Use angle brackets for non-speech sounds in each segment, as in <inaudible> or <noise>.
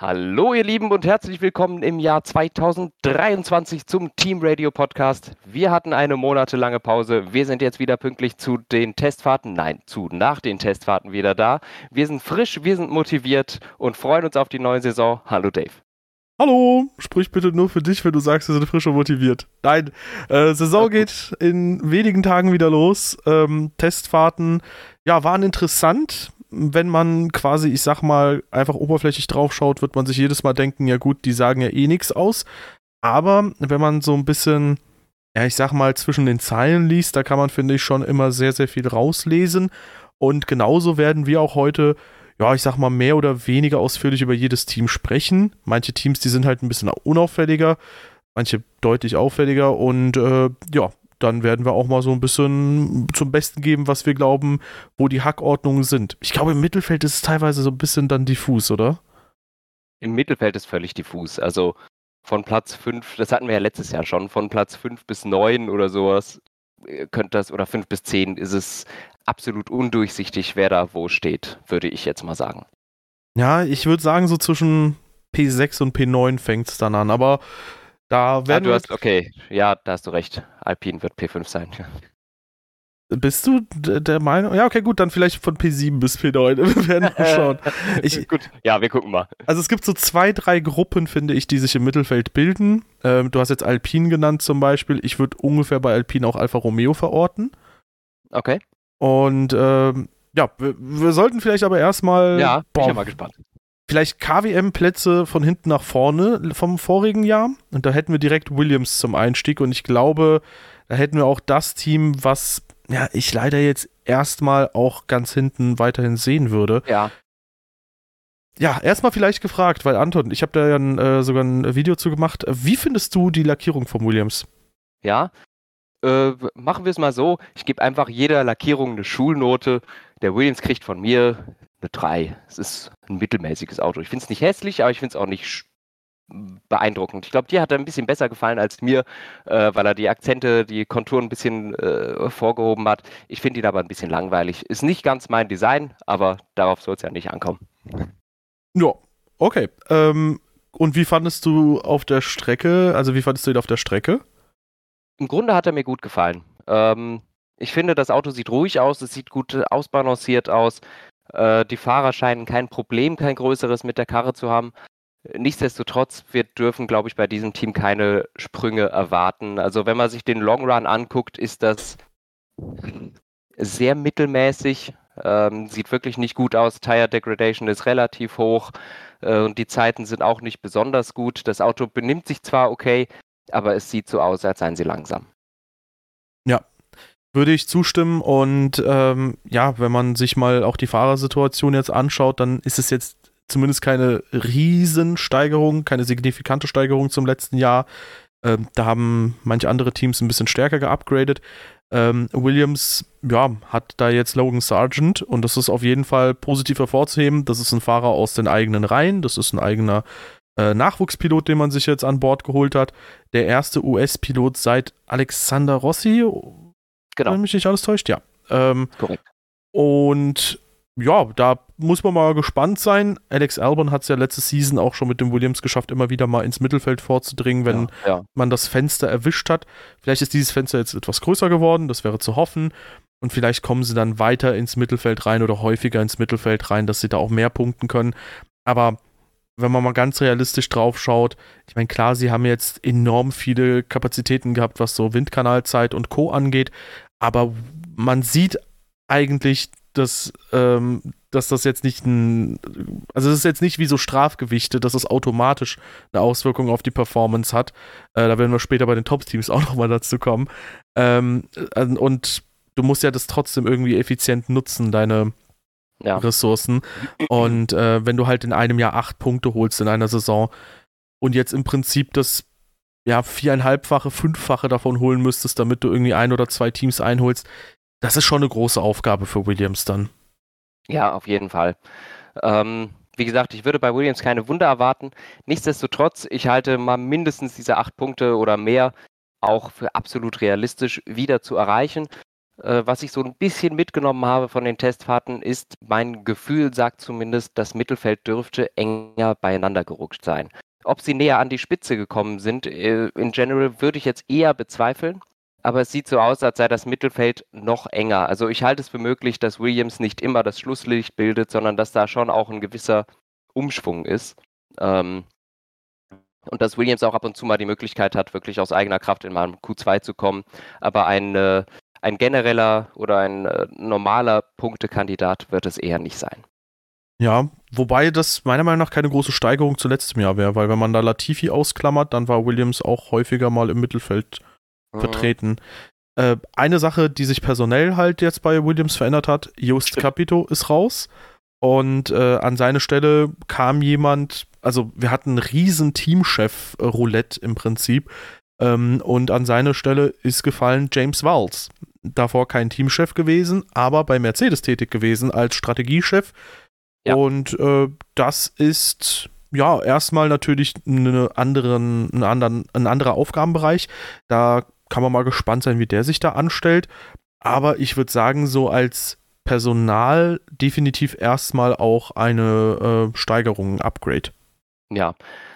Hallo ihr Lieben und herzlich willkommen im Jahr 2023 zum Team Radio Podcast. Wir hatten eine monatelange Pause. Wir sind jetzt wieder pünktlich zu den Testfahrten, nein, zu nach den Testfahrten wieder da. Wir sind frisch, wir sind motiviert und freuen uns auf die neue Saison. Hallo Dave. Hallo, sprich bitte nur für dich, wenn du sagst, wir sind frisch und motiviert. Nein, äh, Saison geht in wenigen Tagen wieder los. Ähm, Testfahrten, ja, waren interessant wenn man quasi, ich sag mal, einfach oberflächlich drauf schaut, wird man sich jedes Mal denken, ja gut, die sagen ja eh nichts aus. Aber wenn man so ein bisschen, ja, ich sag mal, zwischen den Zeilen liest, da kann man, finde ich, schon immer sehr, sehr viel rauslesen. Und genauso werden wir auch heute, ja, ich sag mal, mehr oder weniger ausführlich über jedes Team sprechen. Manche Teams, die sind halt ein bisschen unauffälliger, manche deutlich auffälliger. Und äh, ja, dann werden wir auch mal so ein bisschen zum Besten geben, was wir glauben, wo die Hackordnungen sind. Ich glaube, im Mittelfeld ist es teilweise so ein bisschen dann diffus, oder? Im Mittelfeld ist völlig diffus. Also von Platz 5, das hatten wir ja letztes Jahr schon, von Platz 5 bis 9 oder sowas, könnte das, oder 5 bis 10 ist es absolut undurchsichtig, wer da wo steht, würde ich jetzt mal sagen. Ja, ich würde sagen, so zwischen P6 und P9 fängt es dann an, aber da ah, werden ah, du hast, okay, ja, da hast du recht. Alpine wird P5 sein. Bist du der Meinung? Ja, okay, gut, dann vielleicht von P7 bis P9. <laughs> Wir werden mal <laughs> schauen. Ich, <laughs> gut, ja, wir gucken mal. Also es gibt so zwei, drei Gruppen, finde ich, die sich im Mittelfeld bilden. Ähm, du hast jetzt Alpine genannt zum Beispiel. Ich würde ungefähr bei Alpine auch Alfa Romeo verorten. Okay. Und ähm, ja, wir, wir, sollten vielleicht aber erstmal. Ja, bin ich mal gespannt vielleicht KWM-Plätze von hinten nach vorne vom vorigen Jahr. Und da hätten wir direkt Williams zum Einstieg. Und ich glaube, da hätten wir auch das Team, was ja, ich leider jetzt erstmal auch ganz hinten weiterhin sehen würde. Ja. Ja, erstmal vielleicht gefragt, weil Anton, ich habe da ja ein, äh, sogar ein Video zu gemacht. Wie findest du die Lackierung von Williams? Ja, äh, machen wir es mal so. Ich gebe einfach jeder Lackierung eine Schulnote. Der Williams kriegt von mir eine 3. Es ist ein mittelmäßiges Auto. Ich finde es nicht hässlich, aber ich finde es auch nicht beeindruckend. Ich glaube, dir hat er ein bisschen besser gefallen als mir, äh, weil er die Akzente, die Konturen ein bisschen äh, vorgehoben hat. Ich finde ihn aber ein bisschen langweilig. Ist nicht ganz mein Design, aber darauf soll es ja nicht ankommen. Ja, okay. Ähm, und wie fandest du auf der Strecke, also wie fandest du ihn auf der Strecke? Im Grunde hat er mir gut gefallen. Ähm, ich finde, das Auto sieht ruhig aus, es sieht gut ausbalanciert aus. Äh, die Fahrer scheinen kein Problem, kein größeres mit der Karre zu haben. Nichtsdestotrotz, wir dürfen, glaube ich, bei diesem Team keine Sprünge erwarten. Also wenn man sich den Long Run anguckt, ist das sehr mittelmäßig. Ähm, sieht wirklich nicht gut aus. Tire Degradation ist relativ hoch äh, und die Zeiten sind auch nicht besonders gut. Das Auto benimmt sich zwar okay, aber es sieht so aus, als seien sie langsam. Ja, würde ich zustimmen. Und ähm, ja, wenn man sich mal auch die Fahrersituation jetzt anschaut, dann ist es jetzt zumindest keine Riesensteigerung, keine signifikante Steigerung zum letzten Jahr. Ähm, da haben manche andere Teams ein bisschen stärker geupgradet. Ähm, Williams ja, hat da jetzt Logan Sargent und das ist auf jeden Fall positiv hervorzuheben. Das ist ein Fahrer aus den eigenen Reihen, das ist ein eigener äh, Nachwuchspilot, den man sich jetzt an Bord geholt hat. Der erste US-Pilot seit Alexander Rossi, Genau. Wenn mich nicht alles täuscht, ja. Ähm, Korrekt. Und ja, da muss man mal gespannt sein. Alex Albon hat es ja letzte Season auch schon mit dem Williams geschafft, immer wieder mal ins Mittelfeld vorzudringen, wenn ja, ja. man das Fenster erwischt hat. Vielleicht ist dieses Fenster jetzt etwas größer geworden, das wäre zu hoffen. Und vielleicht kommen sie dann weiter ins Mittelfeld rein oder häufiger ins Mittelfeld rein, dass sie da auch mehr punkten können. Aber wenn man mal ganz realistisch drauf schaut, ich meine, klar, sie haben jetzt enorm viele Kapazitäten gehabt, was so Windkanalzeit und Co. angeht, aber man sieht eigentlich, dass, ähm, dass das jetzt nicht ein, also es ist jetzt nicht wie so Strafgewichte, dass es automatisch eine Auswirkung auf die Performance hat. Äh, da werden wir später bei den Top-Teams auch nochmal dazu kommen. Ähm, äh, und du musst ja das trotzdem irgendwie effizient nutzen, deine ja. Ressourcen. Und äh, wenn du halt in einem Jahr acht Punkte holst in einer Saison und jetzt im Prinzip das ja, viereinhalbfache, fünffache davon holen müsstest, damit du irgendwie ein oder zwei Teams einholst, das ist schon eine große Aufgabe für Williams dann. Ja, auf jeden Fall. Ähm, wie gesagt, ich würde bei Williams keine Wunder erwarten. Nichtsdestotrotz, ich halte mal mindestens diese acht Punkte oder mehr auch für absolut realistisch wieder zu erreichen. Äh, was ich so ein bisschen mitgenommen habe von den Testfahrten, ist, mein Gefühl sagt zumindest, das Mittelfeld dürfte enger beieinander gerutscht sein. Ob sie näher an die Spitze gekommen sind, äh, in general würde ich jetzt eher bezweifeln. Aber es sieht so aus, als sei das Mittelfeld noch enger. Also ich halte es für möglich, dass Williams nicht immer das Schlusslicht bildet, sondern dass da schon auch ein gewisser Umschwung ist. Ähm, und dass Williams auch ab und zu mal die Möglichkeit hat, wirklich aus eigener Kraft in meinem Q2 zu kommen. Aber ein, äh, ein genereller oder ein äh, normaler Punktekandidat wird es eher nicht sein. Ja, wobei das meiner Meinung nach keine große Steigerung zu letztem Jahr wäre, weil wenn man da Latifi ausklammert, dann war Williams auch häufiger mal im Mittelfeld. Vertreten. Äh, eine Sache, die sich personell halt jetzt bei Williams verändert hat, Just Capito ist raus und äh, an seine Stelle kam jemand, also wir hatten einen riesen Teamchef-Roulette im Prinzip ähm, und an seine Stelle ist gefallen James Walls. Davor kein Teamchef gewesen, aber bei Mercedes tätig gewesen als Strategiechef ja. Und äh, das ist ja erstmal natürlich eine anderen, einen anderen, ein anderer Aufgabenbereich. Da kann man mal gespannt sein, wie der sich da anstellt. Aber ich würde sagen, so als Personal definitiv erstmal auch eine äh, Steigerung, ein Upgrade. Ja,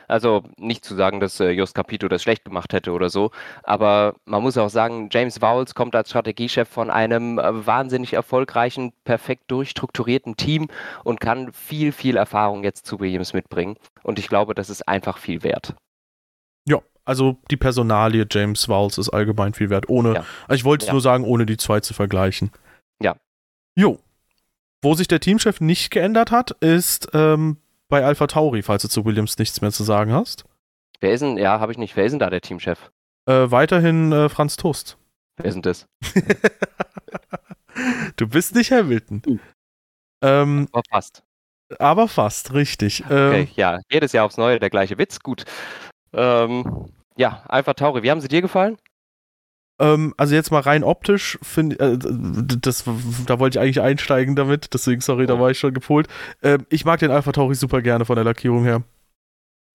also nicht zu sagen, dass äh, Jos Capito das schlecht gemacht hätte oder so, aber man muss auch sagen, James Vowles kommt als Strategiechef von einem äh, wahnsinnig erfolgreichen, perfekt durchstrukturierten Team und kann viel, viel Erfahrung jetzt zu Williams mitbringen. Und ich glaube, das ist einfach viel wert. Also die Personalie James Vowles ist allgemein viel wert, ohne, ja. ich wollte es ja. nur sagen, ohne die zwei zu vergleichen. Ja. Jo. Wo sich der Teamchef nicht geändert hat, ist ähm, bei Alpha Tauri, falls du zu Williams nichts mehr zu sagen hast. Wer ist denn, ja, habe ich nicht, wer ist denn da der Teamchef? Äh, weiterhin äh, Franz Toast. Wer ist denn das? <laughs> du bist nicht Hamilton. Uh. Ähm, aber fast. Aber fast, richtig. Okay, ähm, ja, jedes Jahr aufs Neue der gleiche Witz, gut. Ähm, ja, Alpha Tauri, wie haben sie dir gefallen? Ähm, also jetzt mal rein optisch, finde äh, das, da wollte ich eigentlich einsteigen damit, deswegen, sorry, da war ich schon gepolt. Ähm, ich mag den Alpha Tauri super gerne von der Lackierung her.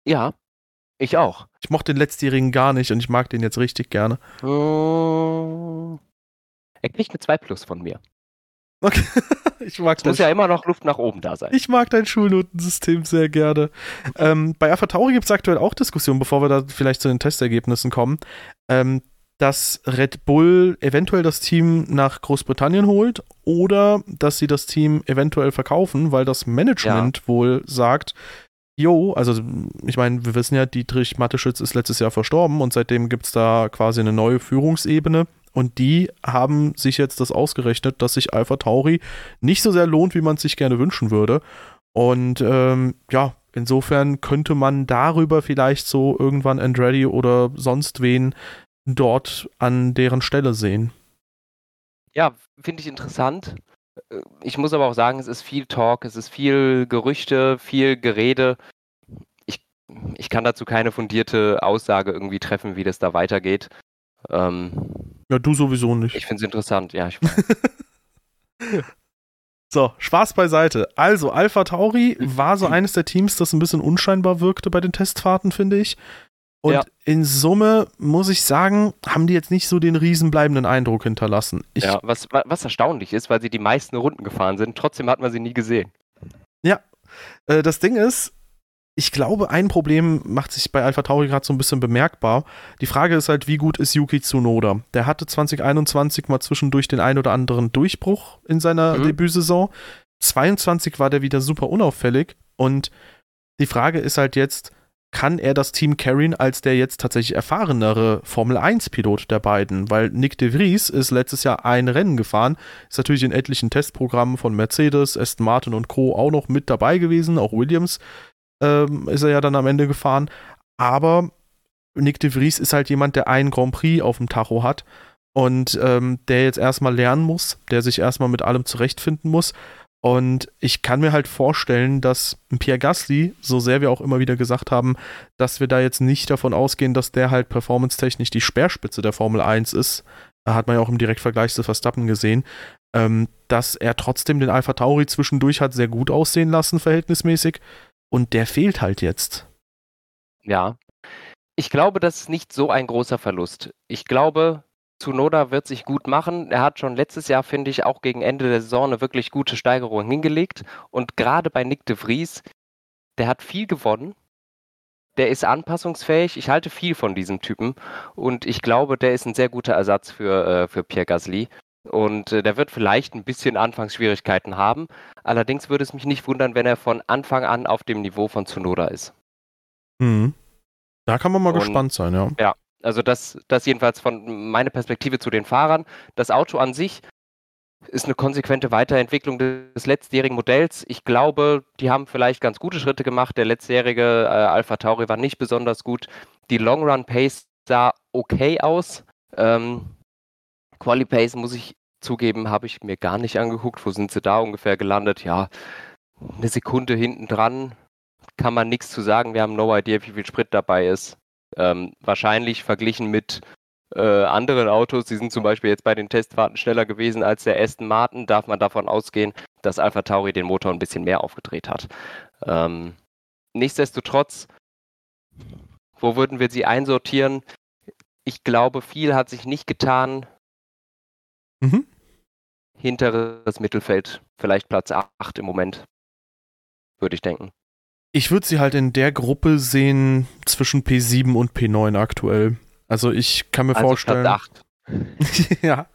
Ja, ich auch. Ich mochte den letztjährigen gar nicht und ich mag den jetzt richtig gerne. Oh. Er kriegt eine 2 Plus von mir. Okay. <laughs> ich mag es muss ja immer noch Luft nach oben da sein. Ich mag dein Schulnotensystem sehr gerne. ähm, bei Alpha Tauri gibt es aktuell auch Diskussionen, bevor wir da vielleicht zu den Testergebnissen kommen. Ähm, dass Red Bull eventuell das Team nach Großbritannien holt oder dass sie das Team eventuell verkaufen, weil das Management ja. wohl sagt, jo, also ich meine, wir wissen ja, Dietrich Matteschitz ist letztes Jahr verstorben und seitdem gibt es da quasi eine neue Führungsebene und die haben sich jetzt das ausgerechnet, dass sich Alpha Tauri nicht so sehr lohnt, wie man es sich gerne wünschen würde. Und ähm, ja, insofern könnte man darüber vielleicht so irgendwann Andretti oder sonst wen dort an deren Stelle sehen. Ja, finde ich interessant. Ich muss aber auch sagen, es ist viel Talk, es ist viel Gerüchte, viel Gerede. Ich, ich kann dazu keine fundierte Aussage irgendwie treffen, wie das da weitergeht. Ähm, ja, du sowieso nicht. Ich finde es interessant, ja. <laughs> So, Spaß beiseite. Also, Alpha Tauri war so eines der Teams, das ein bisschen unscheinbar wirkte bei den Testfahrten, finde ich. Und ja. in Summe muss ich sagen, haben die jetzt nicht so den riesenbleibenden Eindruck hinterlassen. Ich ja, was, was erstaunlich ist, weil sie die meisten Runden gefahren sind, trotzdem hat man sie nie gesehen. Ja, äh, das Ding ist, ich glaube, ein Problem macht sich bei Alpha Tauri gerade so ein bisschen bemerkbar. Die Frage ist halt, wie gut ist Yuki Tsunoda? Der hatte 2021 mal zwischendurch den ein oder anderen Durchbruch in seiner mhm. Debütsaison. 22 war der wieder super unauffällig und die Frage ist halt jetzt, kann er das Team carryen als der jetzt tatsächlich erfahrenere Formel-1-Pilot der beiden, weil Nick de Vries ist letztes Jahr ein Rennen gefahren, ist natürlich in etlichen Testprogrammen von Mercedes, Aston Martin und Co. auch noch mit dabei gewesen, auch Williams ähm, ist er ja dann am Ende gefahren, aber Nick de Vries ist halt jemand, der einen Grand Prix auf dem Tacho hat und ähm, der jetzt erstmal lernen muss, der sich erstmal mit allem zurechtfinden muss. Und ich kann mir halt vorstellen, dass Pierre Gasly, so sehr wir auch immer wieder gesagt haben, dass wir da jetzt nicht davon ausgehen, dass der halt performance-technisch die Speerspitze der Formel 1 ist, hat man ja auch im Direktvergleich zu Verstappen gesehen, ähm, dass er trotzdem den Alpha Tauri zwischendurch hat sehr gut aussehen lassen, verhältnismäßig. Und der fehlt halt jetzt. Ja. Ich glaube, das ist nicht so ein großer Verlust. Ich glaube, Tsunoda wird sich gut machen. Er hat schon letztes Jahr, finde ich, auch gegen Ende der Saison eine wirklich gute Steigerung hingelegt. Und gerade bei Nick de Vries, der hat viel gewonnen. Der ist anpassungsfähig. Ich halte viel von diesem Typen. Und ich glaube, der ist ein sehr guter Ersatz für, äh, für Pierre Gasly. Und äh, der wird vielleicht ein bisschen Anfangsschwierigkeiten haben. Allerdings würde es mich nicht wundern, wenn er von Anfang an auf dem Niveau von Tsunoda ist. Mhm. Da kann man mal Und, gespannt sein, ja. Ja, also das, das jedenfalls von meiner Perspektive zu den Fahrern. Das Auto an sich ist eine konsequente Weiterentwicklung des letztjährigen Modells. Ich glaube, die haben vielleicht ganz gute Schritte gemacht. Der letztjährige äh, Alpha Tauri war nicht besonders gut. Die Long Run Pace sah okay aus. Ähm, Quali Pace muss ich zugeben, habe ich mir gar nicht angeguckt. Wo sind sie da ungefähr gelandet? Ja, eine Sekunde hinten dran kann man nichts zu sagen. Wir haben no idea, wie viel Sprit dabei ist. Ähm, wahrscheinlich verglichen mit äh, anderen Autos, die sind zum Beispiel jetzt bei den Testfahrten schneller gewesen als der Aston Martin, darf man davon ausgehen, dass Alpha Tauri den Motor ein bisschen mehr aufgedreht hat. Ähm, nichtsdestotrotz, wo würden wir sie einsortieren? Ich glaube, viel hat sich nicht getan. Mhm. Hinteres Mittelfeld, vielleicht Platz 8 im Moment, würde ich denken. Ich würde sie halt in der Gruppe sehen zwischen P7 und P9 aktuell. Also ich kann mir also vorstellen. Platz <laughs> 8. ja.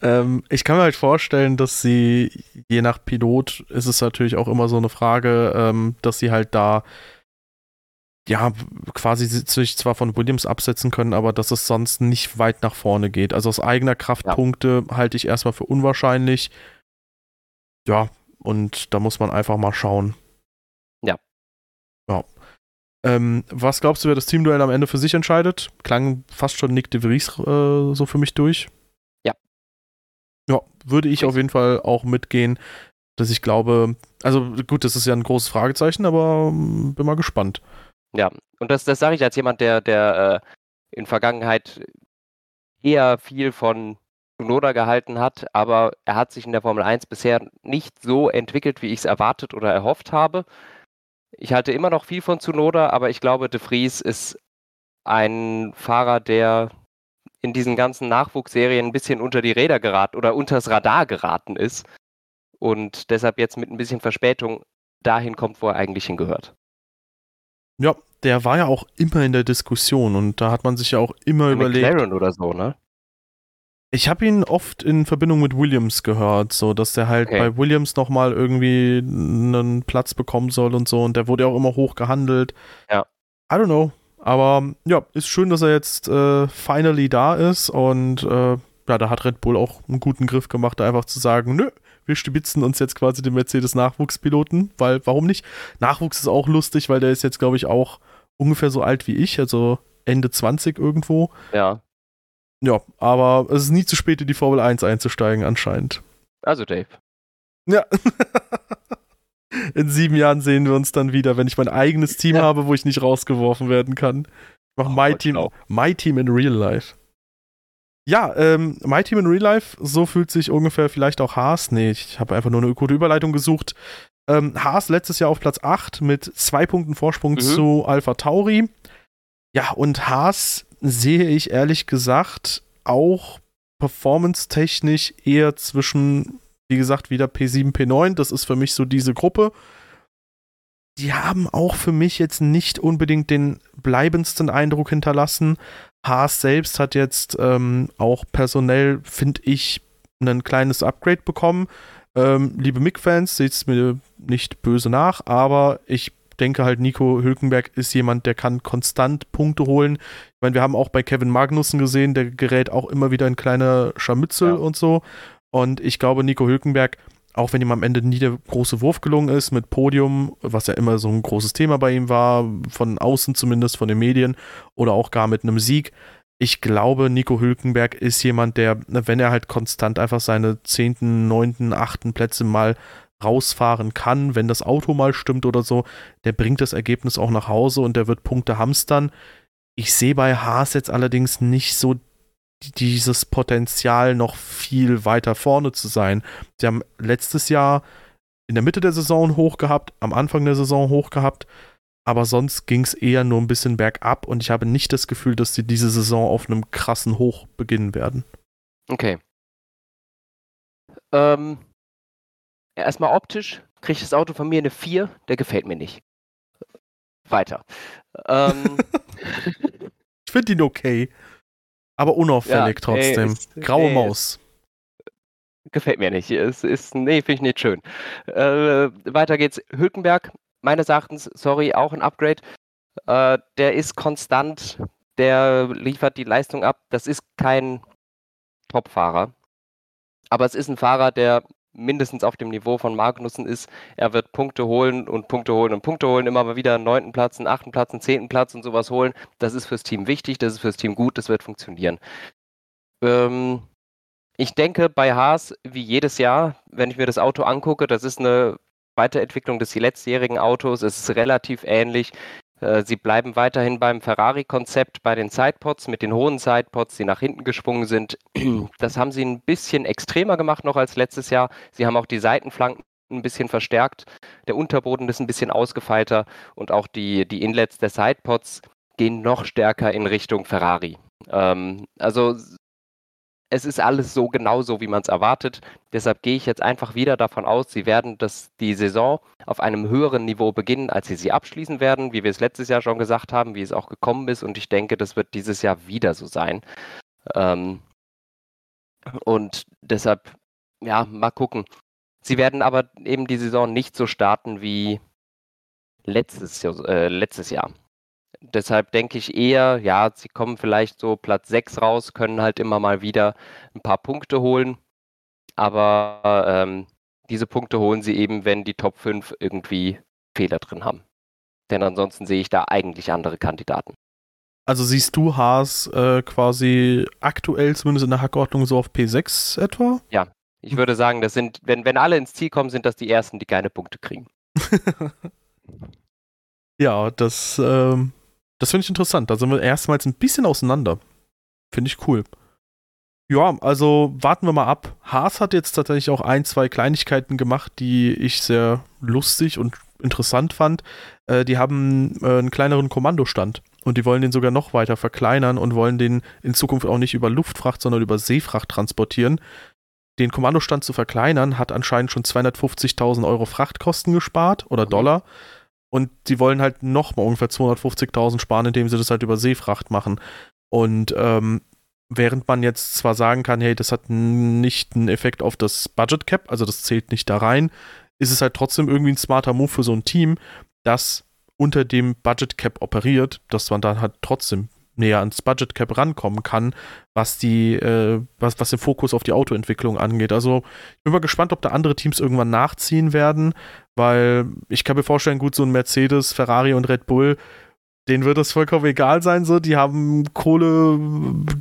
Ähm, ich kann mir halt vorstellen, dass sie, je nach Pilot, ist es natürlich auch immer so eine Frage, ähm, dass sie halt da ja, quasi sich zwar von Williams absetzen können, aber dass es sonst nicht weit nach vorne geht. Also aus eigener Kraft ja. Punkte halte ich erstmal für unwahrscheinlich. Ja, und da muss man einfach mal schauen. Ja. Ja. Ähm, was glaubst du, wer das Teamduell am Ende für sich entscheidet? Klang fast schon Nick de Vries äh, so für mich durch. Ja. Ja, würde ich auf jeden Fall auch mitgehen, dass ich glaube, also gut, das ist ja ein großes Fragezeichen, aber ähm, bin mal gespannt. Ja, und das, das sage ich als jemand, der, der äh, in Vergangenheit eher viel von Tsunoda gehalten hat, aber er hat sich in der Formel 1 bisher nicht so entwickelt, wie ich es erwartet oder erhofft habe. Ich halte immer noch viel von Tsunoda, aber ich glaube, De Vries ist ein Fahrer, der in diesen ganzen Nachwuchsserien ein bisschen unter die Räder geraten oder unters Radar geraten ist und deshalb jetzt mit ein bisschen Verspätung dahin kommt, wo er eigentlich hingehört. Ja, der war ja auch immer in der Diskussion und da hat man sich ja auch immer Bei überlegt. McLaren oder so, ne? Ich habe ihn oft in Verbindung mit Williams gehört, so dass der halt okay. bei Williams nochmal irgendwie einen Platz bekommen soll und so und der wurde ja auch immer hoch gehandelt. Ja. I don't know. Aber ja, ist schön, dass er jetzt äh, finally da ist und äh, ja, da hat Red Bull auch einen guten Griff gemacht, da einfach zu sagen, nö, wir stibitzen uns jetzt quasi den Mercedes-Nachwuchspiloten, weil warum nicht? Nachwuchs ist auch lustig, weil der ist jetzt, glaube ich, auch ungefähr so alt wie ich, also Ende 20 irgendwo. Ja. Ja, aber es ist nie zu spät, in die Formel 1 einzusteigen, anscheinend. Also, Dave. Ja. <laughs> in sieben Jahren sehen wir uns dann wieder, wenn ich mein eigenes Team ja. habe, wo ich nicht rausgeworfen werden kann. Ich mache oh, My Team, My Team in Real Life. Ja, ähm, My Team in Real Life, so fühlt sich ungefähr vielleicht auch Haas. Nee, ich habe einfach nur eine gute Überleitung gesucht. Ähm, Haas letztes Jahr auf Platz 8 mit zwei Punkten Vorsprung mhm. zu Alpha Tauri. Ja, und Haas sehe ich ehrlich gesagt auch performance-technisch eher zwischen, wie gesagt, wieder P7, P9. Das ist für mich so diese Gruppe. Die haben auch für mich jetzt nicht unbedingt den bleibendsten Eindruck hinterlassen. Haas selbst hat jetzt ähm, auch personell, finde ich, ein kleines Upgrade bekommen. Ähm, liebe Mick-Fans, seht es mir nicht böse nach, aber ich denke halt, Nico Hülkenberg ist jemand, der kann konstant Punkte holen. Ich meine, wir haben auch bei Kevin Magnussen gesehen, der gerät auch immer wieder in kleine Scharmützel ja. und so. Und ich glaube, Nico Hülkenberg auch wenn ihm am Ende nie der große Wurf gelungen ist mit Podium, was ja immer so ein großes Thema bei ihm war, von außen zumindest, von den Medien oder auch gar mit einem Sieg. Ich glaube, Nico Hülkenberg ist jemand, der, wenn er halt konstant einfach seine zehnten, neunten, achten Plätze mal rausfahren kann, wenn das Auto mal stimmt oder so, der bringt das Ergebnis auch nach Hause und der wird Punkte hamstern. Ich sehe bei Haas jetzt allerdings nicht so dieses Potenzial noch viel weiter vorne zu sein. Sie haben letztes Jahr in der Mitte der Saison hoch gehabt, am Anfang der Saison hoch gehabt, aber sonst ging es eher nur ein bisschen bergab und ich habe nicht das Gefühl, dass sie diese Saison auf einem krassen Hoch beginnen werden. Okay. Ähm, erstmal optisch kriegt das Auto von mir eine 4, der gefällt mir nicht. Weiter. Ähm, <laughs> ich finde ihn okay. Aber unauffällig ja, trotzdem. Ey, ist, Graue ey, Maus. Gefällt mir nicht. Es ist, nee, finde ich nicht schön. Äh, weiter geht's. Hülkenberg, meines Erachtens, sorry, auch ein Upgrade. Äh, der ist konstant, der liefert die Leistung ab. Das ist kein Top-Fahrer. Aber es ist ein Fahrer, der mindestens auf dem Niveau von Magnussen ist. Er wird Punkte holen und Punkte holen und Punkte holen, immer mal wieder einen neunten Platz, einen achten Platz, einen zehnten Platz und sowas holen. Das ist fürs Team wichtig, das ist fürs Team gut, das wird funktionieren. Ähm, ich denke bei Haas, wie jedes Jahr, wenn ich mir das Auto angucke, das ist eine Weiterentwicklung des letztjährigen Autos, es ist relativ ähnlich. Äh, sie bleiben weiterhin beim Ferrari-Konzept, bei den Sidepods mit den hohen Sidepods, die nach hinten geschwungen sind. <clears throat> Das haben sie ein bisschen extremer gemacht noch als letztes Jahr. Sie haben auch die Seitenflanken ein bisschen verstärkt. Der Unterboden ist ein bisschen ausgefeilter und auch die, die Inlets der Sidepods gehen noch stärker in Richtung Ferrari. Ähm, also es ist alles so genauso, wie man es erwartet. Deshalb gehe ich jetzt einfach wieder davon aus, sie werden das, die Saison auf einem höheren Niveau beginnen, als sie sie abschließen werden, wie wir es letztes Jahr schon gesagt haben, wie es auch gekommen ist. Und ich denke, das wird dieses Jahr wieder so sein. Ähm, und deshalb, ja, mal gucken. Sie werden aber eben die Saison nicht so starten wie letztes, äh, letztes Jahr deshalb denke ich eher, ja, sie kommen vielleicht so Platz 6 raus, können halt immer mal wieder ein paar Punkte holen. Aber ähm, diese Punkte holen sie eben, wenn die Top 5 irgendwie Fehler drin haben. Denn ansonsten sehe ich da eigentlich andere Kandidaten. Also siehst du Haas äh, quasi aktuell zumindest in der Hackordnung so auf P6 etwa? Ja, ich würde sagen, das sind, wenn, wenn alle ins Ziel kommen, sind das die ersten, die keine Punkte kriegen. <laughs> ja, das ähm, das finde ich interessant. Da sind wir erstmals ein bisschen auseinander. Finde ich cool. Ja, also warten wir mal ab. Haas hat jetzt tatsächlich auch ein, zwei Kleinigkeiten gemacht, die ich sehr lustig und interessant fand. Äh, die haben äh, einen kleineren Kommandostand und die wollen den sogar noch weiter verkleinern und wollen den in Zukunft auch nicht über Luftfracht, sondern über Seefracht transportieren. Den Kommandostand zu verkleinern hat anscheinend schon 250.000 Euro Frachtkosten gespart oder mhm. Und sie wollen halt nochmal ungefähr 250.000 sparen, indem sie das halt über Seefracht machen. Und ähm, während man jetzt zwar sagen kann, hey, das hat nicht einen Effekt auf das Budget Cap, also das zählt nicht da rein, ist es halt trotzdem irgendwie ein smarter Move für so ein Team, das unter dem Budget Cap operiert, dass man dann halt trotzdem näher ans Budget Cap rankommen kann, was die, äh, was, was den Fokus auf die Autoentwicklung angeht. Also ich bin mal gespannt, ob da andere Teams irgendwann nachziehen werden, weil ich kann mir vorstellen, gut, so ein Mercedes, Ferrari und Red Bull, denen wird das vollkommen egal sein, so, die haben Kohle,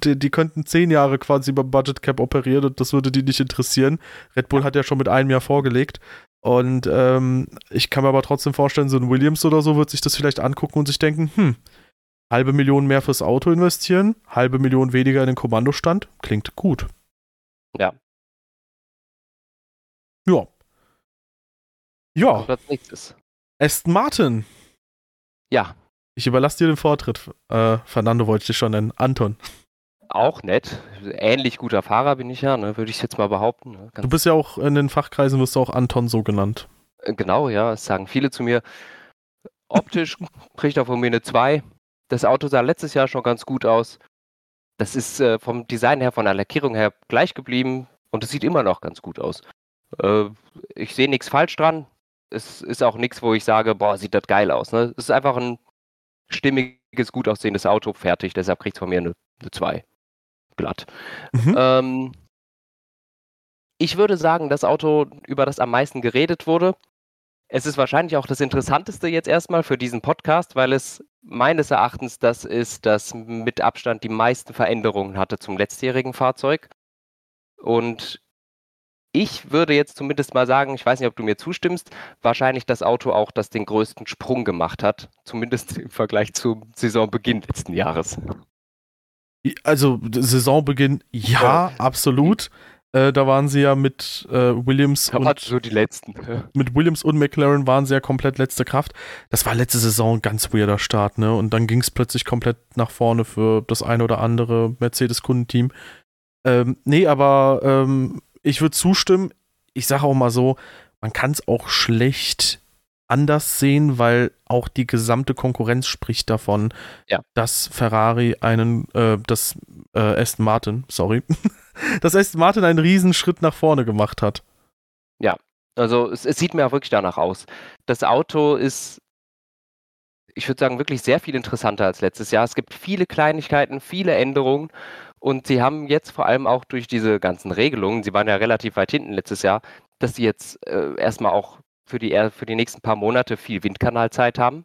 die, die könnten zehn Jahre quasi beim Budget Cap operieren und das würde die nicht interessieren. Red Bull hat ja schon mit einem Jahr vorgelegt. Und ähm, ich kann mir aber trotzdem vorstellen, so ein Williams oder so wird sich das vielleicht angucken und sich denken, hm, halbe Million mehr fürs Auto investieren, halbe Million weniger in den Kommandostand, klingt gut. Ja. Ja. Ja. Aston Martin. Ja. Ich überlasse dir den Vortritt. Äh, Fernando wollte ich dich schon nennen. Anton. Auch nett. Ähnlich guter Fahrer bin ich ja, ne, würde ich jetzt mal behaupten. Ne? du bist ja auch in den Fachkreisen, wirst du auch Anton so genannt. Äh, genau, ja, das sagen viele zu mir. Optisch <laughs> kriegt er von mir eine 2. Das Auto sah letztes Jahr schon ganz gut aus. Das ist äh, vom Design her, von der Lackierung her gleich geblieben und es sieht immer noch ganz gut aus. Äh, ich sehe nichts falsch dran. Es ist auch nichts, wo ich sage, boah, sieht das geil aus. Ne? Es ist einfach ein stimmiges, gut aussehendes Auto, fertig. Deshalb kriegt es von mir eine 2. Glatt. Mhm. Ähm, ich würde sagen, das Auto, über das am meisten geredet wurde, es ist wahrscheinlich auch das Interessanteste jetzt erstmal für diesen Podcast, weil es meines Erachtens das ist, das mit Abstand die meisten Veränderungen hatte zum letztjährigen Fahrzeug. Und ich würde jetzt zumindest mal sagen, ich weiß nicht, ob du mir zustimmst, wahrscheinlich das Auto auch, das den größten Sprung gemacht hat, zumindest im Vergleich zum Saisonbeginn letzten Jahres. Also Saisonbeginn, ja, ja. absolut. Äh, da waren sie ja mit äh, Williams da und so die letzten. <laughs> mit Williams und McLaren waren sie ja komplett letzte Kraft. Das war letzte Saison ein ganz weirder Start, ne? Und dann ging es plötzlich komplett nach vorne für das eine oder andere Mercedes-Kundenteam. Ähm, nee, aber ähm, ich würde zustimmen. Ich sage auch mal so, man kann es auch schlecht anders sehen, weil auch die gesamte Konkurrenz spricht davon, ja. dass Ferrari einen, äh, dass äh, Aston Martin, sorry, <laughs> dass Aston Martin einen Riesenschritt nach vorne gemacht hat. Ja, also es, es sieht mir auch wirklich danach aus. Das Auto ist, ich würde sagen, wirklich sehr viel interessanter als letztes Jahr. Es gibt viele Kleinigkeiten, viele Änderungen und sie haben jetzt vor allem auch durch diese ganzen Regelungen, sie waren ja relativ weit hinten letztes Jahr, dass sie jetzt äh, erstmal auch für die, für die nächsten paar Monate viel Windkanalzeit haben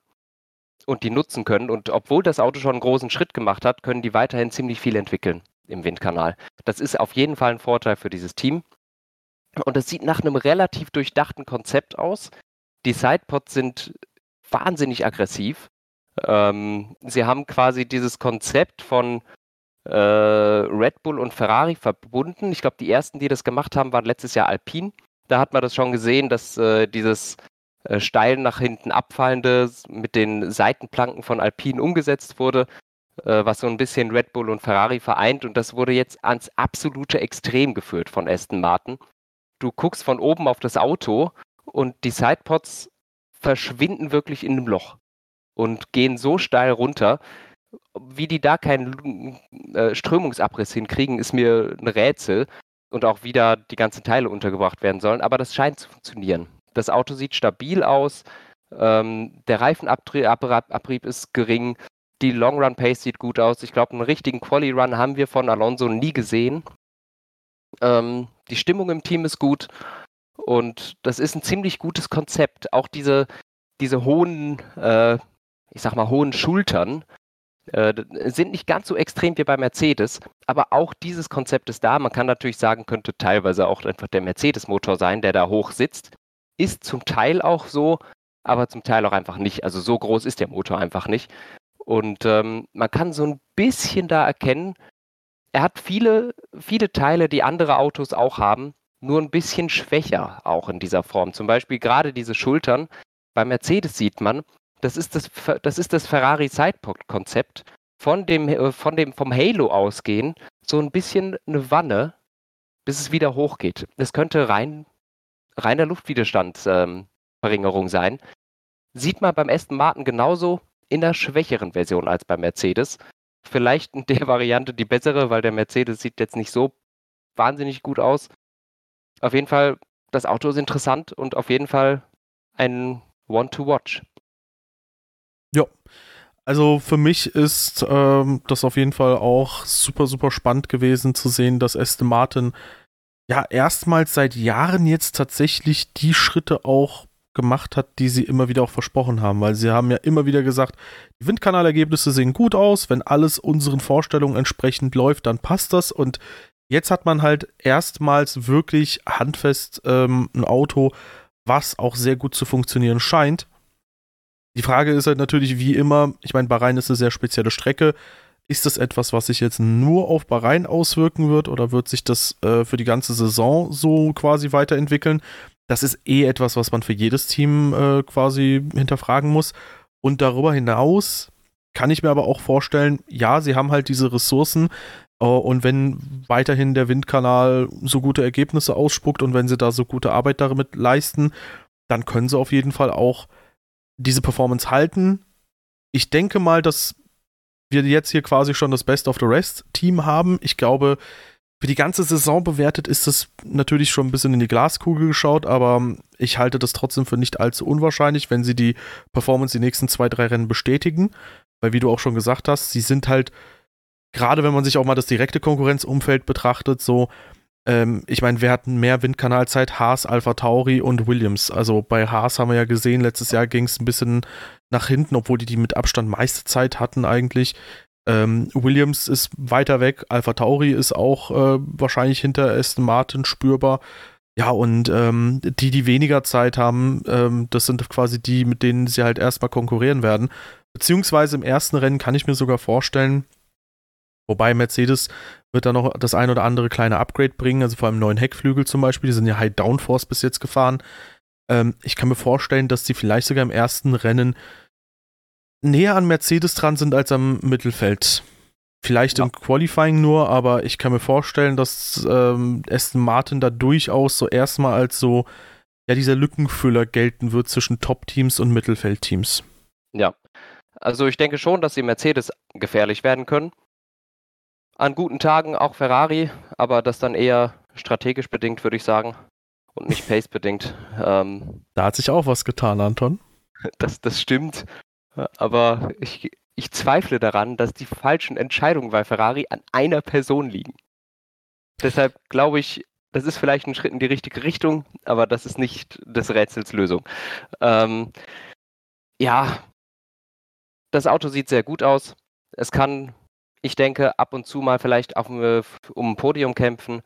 und die nutzen können. Und obwohl das Auto schon einen großen Schritt gemacht hat, können die weiterhin ziemlich viel entwickeln im Windkanal. Das ist auf jeden Fall ein Vorteil für dieses Team. Und es sieht nach einem relativ durchdachten Konzept aus. Die Sidepods sind wahnsinnig aggressiv. Ähm, sie haben quasi dieses Konzept von äh, Red Bull und Ferrari verbunden. Ich glaube, die ersten, die das gemacht haben, waren letztes Jahr Alpine. Da hat man das schon gesehen, dass äh, dieses äh, steil nach hinten abfallende mit den Seitenplanken von Alpine umgesetzt wurde, was so ein bisschen Red Bull und Ferrari vereint. Und das wurde jetzt ans absolute Extrem geführt von Aston Martin. Du guckst von oben auf das Auto und die Sidepods verschwinden wirklich in einem Loch und gehen so steil runter. Wie die da keinen äh, Strömungsabriss hinkriegen, ist mir ein Rätsel und auch wieder die ganzen Teile untergebracht werden sollen. Aber das scheint zu funktionieren. Das Auto sieht stabil aus. Ähm, der Reifenabrieb ist gering. Die Long Run Pace sieht gut aus. Ich glaube, einen richtigen Quali Run haben wir von Alonso nie gesehen. Ähm, die Stimmung im Team ist gut. Und das ist ein ziemlich gutes Konzept. Auch diese, diese hohen, äh, ich sag mal, hohen Schultern, äh, sind nicht ganz so extrem wie bei Mercedes, aber auch dieses Konzept ist da. Man kann natürlich sagen, könnte teilweise auch einfach der Mercedes-Motor sein, der da hoch sitzt. Ist zum Teil auch so, aber zum Teil auch einfach nicht. Also so groß ist der Motor einfach nicht. Und ähm, man kann so ein bisschen da erkennen, er hat viele, viele Teile, die andere Autos auch haben, nur ein bisschen schwächer auch in dieser Form. Zum Beispiel gerade diese Schultern. Bei Mercedes sieht man, das ist das, das, ist das Ferrari Sidepod-Konzept. Von dem, äh, von dem, vom Halo ausgehen, so ein bisschen eine Wanne, bis es wieder hochgeht. Das könnte rein, reiner Luftwiderstandsverringerung ähm, sein. Sieht man beim Aston Martin genauso in der schwächeren Version als beim Mercedes. Vielleicht in der <laughs> Variante die bessere, weil der Mercedes sieht jetzt nicht so wahnsinnig gut aus. Auf jeden Fall, das Auto ist interessant und auf jeden Fall ein One to Watch. Ja. Also für mich ist ähm, das auf jeden Fall auch super, super spannend gewesen zu sehen, dass Aston Martin ja erstmals seit Jahren jetzt tatsächlich die Schritte auch gemacht hat, die sie immer wieder auch versprochen haben, weil sie haben ja immer wieder gesagt, die Windkanalergebnisse sehen gut aus, wenn alles unseren Vorstellungen entsprechend läuft, dann passt das. Und jetzt hat man halt erstmals wirklich handfest ähm, ein Auto, was auch sehr gut zu funktionieren scheint. Die Frage ist halt natürlich wie immer, ich meine, Bahrain ist eine sehr spezielle Strecke. Ist das etwas, was sich jetzt nur auf Bahrain auswirken wird? Oder wird sich das äh, für die ganze Saison so quasi weiterentwickeln? Das ist eh etwas, was man für jedes Team äh, quasi hinterfragen muss. Und darüber hinaus kann ich mir aber auch vorstellen, ja, sie haben halt diese Ressourcen äh, und wenn weiterhin der Windkanal so gute Ergebnisse ausspuckt und wenn sie da so gute Arbeit damit leisten, dann können sie auf jeden Fall auch diese Performance halten. Ich denke mal, dass wir jetzt hier quasi schon das Best of the Rest Team haben. Ich glaube, für die ganze Saison bewertet ist das natürlich schon ein bisschen in die Glaskugel geschaut, aber ich halte das trotzdem für nicht allzu unwahrscheinlich, wenn sie die Performance die nächsten zwei, drei Rennen bestätigen. Weil, wie du auch schon gesagt hast, sie sind halt, gerade wenn man sich auch mal das direkte Konkurrenzumfeld betrachtet, so, ähm, ich meine, wir hatten mehr Windkanalzeit, Haas, Alpha Tauri und Williams. Also bei Haas haben wir ja gesehen, letztes Jahr ging es ein bisschen nach hinten, obwohl die die mit Abstand meiste Zeit hatten eigentlich. Ähm, Williams ist weiter weg, Alpha Tauri ist auch äh, wahrscheinlich hinter Aston Martin spürbar. Ja, und ähm, die, die weniger Zeit haben, ähm, das sind quasi die, mit denen sie halt erstmal konkurrieren werden. Beziehungsweise im ersten Rennen kann ich mir sogar vorstellen, Wobei Mercedes wird da noch das ein oder andere kleine Upgrade bringen, also vor allem neuen Heckflügel zum Beispiel, die sind ja High Downforce bis jetzt gefahren. Ähm, ich kann mir vorstellen, dass die vielleicht sogar im ersten Rennen näher an Mercedes dran sind als am Mittelfeld Vielleicht ja. im Qualifying nur, aber ich kann mir vorstellen, dass ähm, Aston Martin da durchaus so erstmal als so ja dieser Lückenfüller gelten wird zwischen Top-Teams und Mittelfeldteams. Ja, also ich denke schon, dass die Mercedes gefährlich werden können. An guten Tagen auch Ferrari, aber das dann eher strategisch bedingt, würde ich sagen. Und nicht <laughs> pace-bedingt. Ähm, da hat sich auch was getan, Anton. <laughs> Das, das stimmt. Aber ich, ich zweifle daran, dass die falschen Entscheidungen bei Ferrari an einer Person liegen. Deshalb glaube ich, das ist vielleicht ein Schritt in die richtige Richtung, aber das ist nicht des Rätsels Lösung. Ähm, ja, das Auto sieht sehr gut aus. Es kann, ich denke, ab und zu mal vielleicht auf, um ein Podium kämpfen.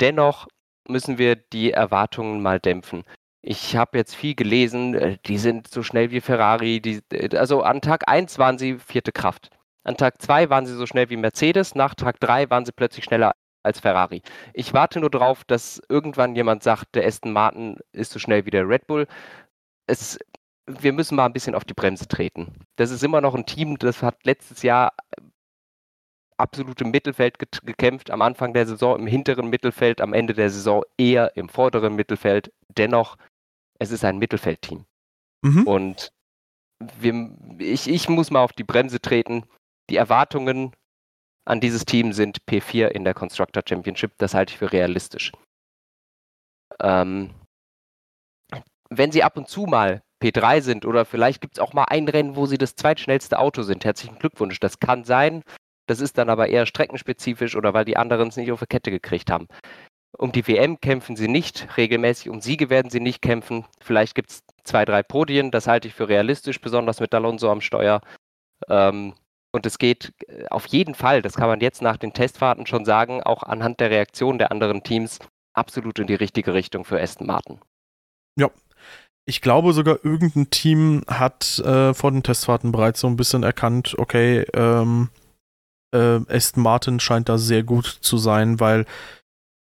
Dennoch müssen wir die Erwartungen mal dämpfen. Ich habe jetzt viel gelesen, äh, die sind so schnell wie Ferrari. Die, äh, also an Tag 1 waren sie vierte Kraft. An Tag 2 waren sie so schnell wie Mercedes. Nach Tag 3 waren sie plötzlich schneller als Ferrari. Ich warte nur darauf, dass irgendwann jemand sagt, der Aston Martin ist so schnell wie der Red Bull. Es, wir müssen mal ein bisschen auf die Bremse treten. Das ist immer noch ein Team, das hat letztes Jahr absolut im Mittelfeld gekämpft, am Anfang der Saison im hinteren Mittelfeld, am Ende der Saison eher im vorderen Mittelfeld. Dennoch es ist ein Mittelfeldteam. Mhm. Und wir, ich, ich muss mal auf die Bremse treten. Die Erwartungen an dieses Team sind P4 in der Constructor Championship. Das halte ich für realistisch. Ähm, wenn sie ab und zu mal P3 sind oder vielleicht gibt es auch mal ein Rennen, wo sie das zweitschnellste Auto sind. Herzlichen Glückwunsch. Das kann sein. Das ist dann aber eher streckenspezifisch oder weil die anderen es nicht auf die Kette gekriegt haben. Um die WM kämpfen sie nicht regelmäßig, um Siege werden sie nicht kämpfen. Vielleicht gibt es zwei, drei Podien, das halte ich für realistisch, besonders mit Alonso am Steuer. Ähm, und es geht äh, auf jeden Fall, das kann man jetzt nach den Testfahrten schon sagen, auch anhand der Reaktion der anderen Teams, absolut in die richtige Richtung für Aston Martin. Ja. Ich glaube sogar, irgendein Team hat äh, vor den Testfahrten bereits so ein bisschen erkannt, okay, ähm, äh, Aston Martin scheint da sehr gut zu sein, weil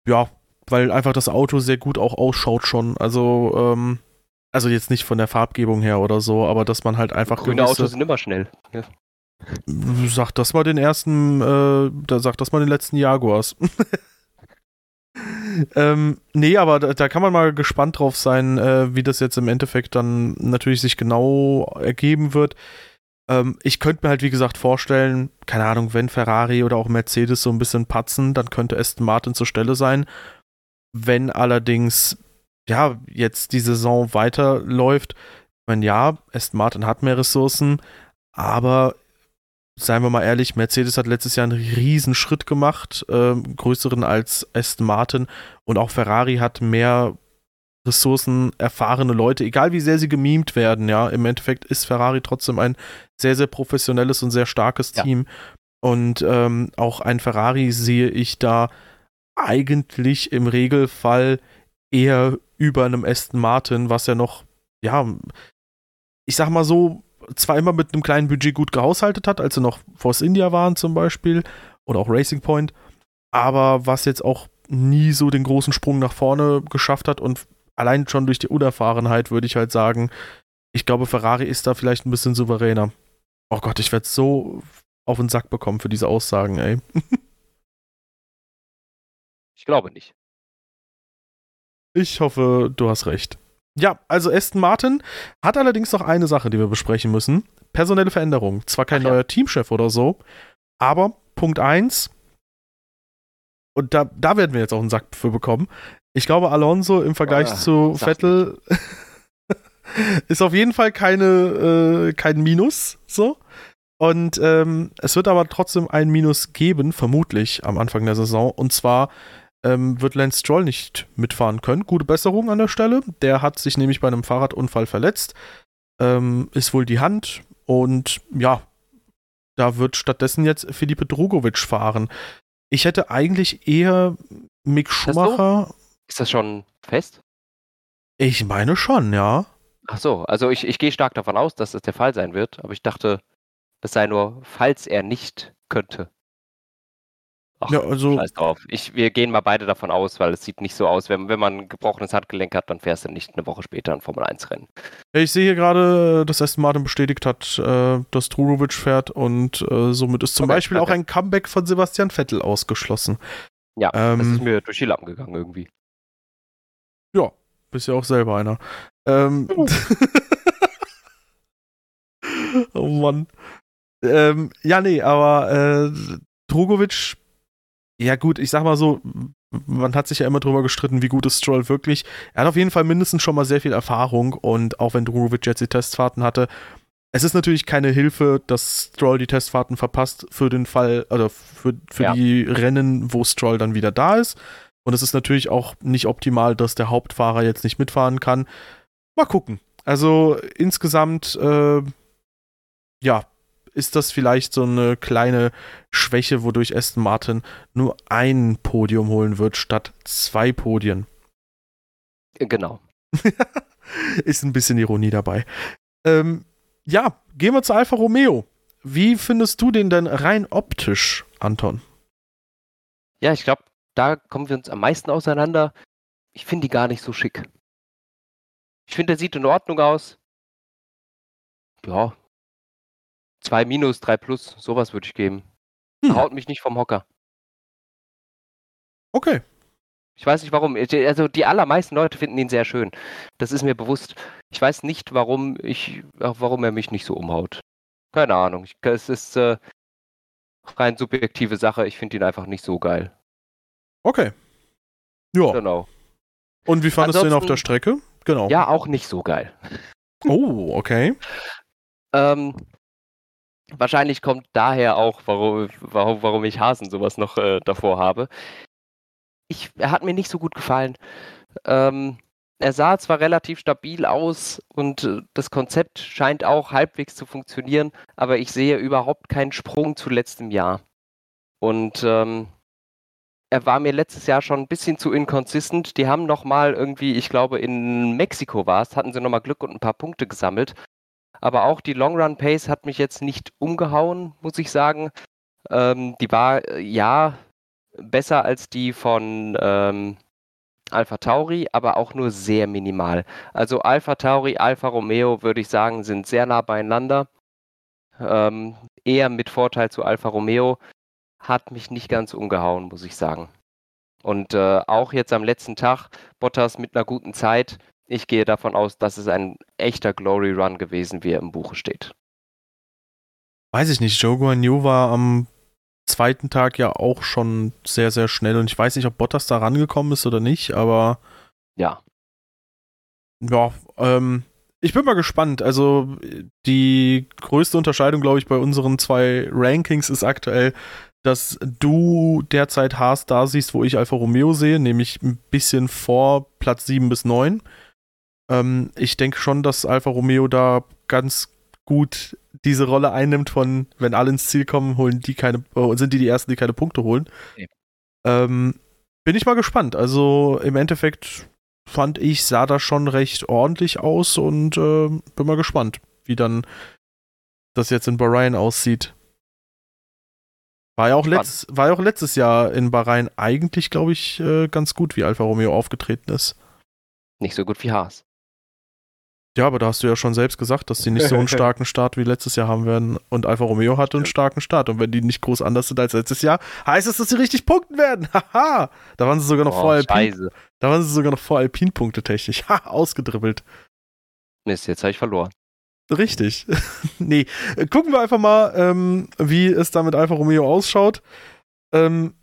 ja, weil einfach das Auto sehr gut auch ausschaut schon. Also, ähm, also jetzt nicht von der Farbgebung her oder so, aber dass man halt einfach. Grüne Autos sind immer schnell. Ja. Sag das mal den ersten, äh, da sagt das mal den letzten Jaguars. <laughs> ähm, nee, aber da, da, kann man mal gespannt drauf sein, äh, wie das jetzt im Endeffekt dann natürlich sich genau ergeben wird. Ähm, ich könnte mir halt, wie gesagt, vorstellen, keine Ahnung, wenn Ferrari oder auch Mercedes so ein bisschen patzen, dann könnte Aston Martin zur Stelle sein. Wenn allerdings, ja, jetzt die Saison weiterläuft, ich meine, ja, Aston Martin hat mehr Ressourcen, aber seien wir mal ehrlich, Mercedes hat letztes Jahr einen riesen Schritt gemacht, äh, größeren als Aston Martin und auch Ferrari hat mehr Ressourcen, erfahrene Leute, egal wie sehr sie gemimt werden, ja, im Endeffekt ist Ferrari trotzdem ein sehr, sehr professionelles und sehr starkes ja. Team. Und ähm, auch ein Ferrari sehe ich da eigentlich im Regelfall eher über einem Aston Martin, was ja noch, ja, ich sag mal so, zwar immer mit einem kleinen Budget gut gehaushaltet hat, als sie noch Force India waren zum Beispiel oder auch Racing Point, aber was jetzt auch nie so den großen Sprung nach vorne geschafft hat und allein schon durch die Unerfahrenheit würde ich halt sagen, ich glaube, Ferrari ist da vielleicht ein bisschen souveräner. Oh Gott, ich werde so auf den Sack bekommen für diese Aussagen, ey. <laughs> ich glaube nicht. Ich hoffe, du hast recht. Ja, also Aston Martin hat allerdings noch eine Sache, die wir besprechen müssen. Personelle Veränderung. Zwar kein Ach, neuer ja. Teamchef oder so, aber Punkt 1, und da, da werden wir jetzt auch einen Sack für bekommen. Ich glaube, Alonso im Vergleich oh, zu Vettel <laughs> ist auf jeden Fall keine, äh, kein Minus, so. Und ähm, es wird aber trotzdem ein Minus geben, vermutlich am Anfang der Saison. Und zwar ähm, wird Lance Stroll nicht mitfahren können. Gute Besserung an der Stelle. Der hat sich nämlich bei einem Fahrradunfall verletzt. Ähm, ist wohl die Hand. Und ja, da wird stattdessen jetzt Felipe Drogovic fahren. Ich hätte eigentlich eher Mick Schumacher. Ist das schon fest? Ich meine schon, ja. Ach so, also ich, ich gehe stark davon aus, dass das der Fall sein wird, aber ich dachte, das sei nur, falls er nicht könnte. Ach, ja, also, scheiß drauf. Ich, wir gehen mal beide davon aus, weil es sieht nicht so aus, wenn, wenn man ein gebrochenes Handgelenk hat, dann fährst du nicht eine Woche später ein Formel-1-Rennen. Ich sehe hier gerade, dass Aston Martin bestätigt hat, äh, dass Drurovic fährt und äh, somit ist zum okay, Beispiel okay. auch ein Comeback von Sebastian Vettel ausgeschlossen. Ja, ähm, das ist mir durch die Lappen gegangen irgendwie. Ja, bist ja auch selber einer. Ähm, <laughs> oh. <laughs> oh Mann. Ähm, ja, nee, aber äh, Drogovic, ja gut, ich sag mal so, man hat sich ja immer drüber gestritten, wie gut ist Stroll wirklich. Er hat auf jeden Fall mindestens schon mal sehr viel Erfahrung und auch wenn Drogovic jetzt die Testfahrten hatte, es ist natürlich keine Hilfe, dass Stroll die Testfahrten verpasst für den Fall, also für, für ja. die Rennen, wo Stroll dann wieder da ist. Und es ist natürlich auch nicht optimal, dass der Hauptfahrer jetzt nicht mitfahren kann. Mal gucken. Also insgesamt, äh, ja, ist das vielleicht so eine kleine Schwäche, wodurch Aston Martin nur ein Podium holen wird, statt zwei Podien. Genau. <laughs> ist ein bisschen Ironie dabei. Ähm, ja, gehen wir zu Alfa Romeo. Wie findest du den denn rein optisch, Anton? Ja, ich glaube, da kommen wir uns am meisten auseinander. Ich finde die gar nicht so schick. Ich finde, der sieht in Ordnung aus. Ja, 2 minus, 3 plus, sowas würde ich geben. Hm. Haut mich nicht vom Hocker. Okay. Ich weiß nicht warum. Also die allermeisten Leute finden ihn sehr schön. Das ist mir bewusst. Ich weiß nicht, warum ich, warum er mich nicht so umhaut. Keine Ahnung. Ich, es ist äh, rein subjektive Sache. Ich finde ihn einfach nicht so geil. Okay. Ja. Genau. Und wie fandest Ansonsten, du ihn auf der Strecke? Genau. Ja, auch nicht so geil. Oh, okay. ähm, Wahrscheinlich kommt daher auch, warum, warum, warum ich Hasen sowas noch äh, davor habe. Ich, er hat mir nicht so gut gefallen. Ähm, er sah zwar relativ stabil aus und äh, das Konzept scheint auch halbwegs zu funktionieren, aber ich sehe überhaupt keinen Sprung zu letztem Jahr. Und ähm, er war mir letztes Jahr schon ein bisschen zu inconsistent. Die haben nochmal irgendwie, ich glaube in Mexiko war es, hatten sie nochmal Glück und ein paar Punkte gesammelt. Aber auch die Long Run Pace hat mich jetzt nicht umgehauen, muss ich sagen. Ähm, die war äh, ja besser als die von ähm, Alpha Tauri, aber auch nur sehr minimal. Also Alpha Tauri, Alpha Romeo würde ich sagen, sind sehr nah beieinander. Ähm, eher mit Vorteil zu Alfa Romeo. Hat mich nicht ganz umgehauen, muss ich sagen. Und äh, auch jetzt am letzten Tag, Bottas mit einer guten Zeit, ich gehe davon aus, dass es ein echter Glory Run gewesen, wie er im Buche steht. Weiß ich nicht. Joe Guan Yu war am zweiten Tag ja auch schon sehr, sehr schnell und ich weiß nicht, ob Bottas da rangekommen ist oder nicht, aber. Ja. Ja, ähm, ich bin mal gespannt. Also, die größte Unterscheidung, glaube ich, bei unseren zwei Rankings ist aktuell, dass du derzeit Haas da siehst, wo ich Alfa Romeo sehe, nämlich ein bisschen vor Platz 7 bis 9. Ähm, ich denke schon, dass Alfa Romeo da ganz gut diese Rolle einnimmt von, wenn alle ins Ziel kommen, holen die keine, äh, sind die die ersten, die keine Punkte holen. Ja. Ähm, bin ich mal gespannt. Also im Endeffekt fand ich, sah das schon recht ordentlich aus und äh, bin mal gespannt, wie dann das jetzt in Bahrain aussieht. War ja auch, letzt, war ja auch letztes Jahr in Bahrain eigentlich, glaube ich, äh, ganz gut, wie Alfa Romeo aufgetreten ist. Nicht so gut wie Haas. Ja, aber da hast du ja schon selbst gesagt, dass die nicht so einen <laughs> starken Start wie letztes Jahr haben werden. Und Alfa Romeo hatte einen starken Start. Und wenn die nicht groß anders sind als letztes Jahr, heißt es, dass sie richtig punkten werden. <laughs> Haha. da waren sie sogar noch oh, vor Alpin. Da waren sie sogar noch vor Alpin-Punkte technisch. <laughs> Ha, ausgedribbelt. Mist, jetzt habe ich verloren. Richtig. <laughs> nee, gucken wir einfach mal, ähm, wie es da mit Alfa Romeo ausschaut. Ähm,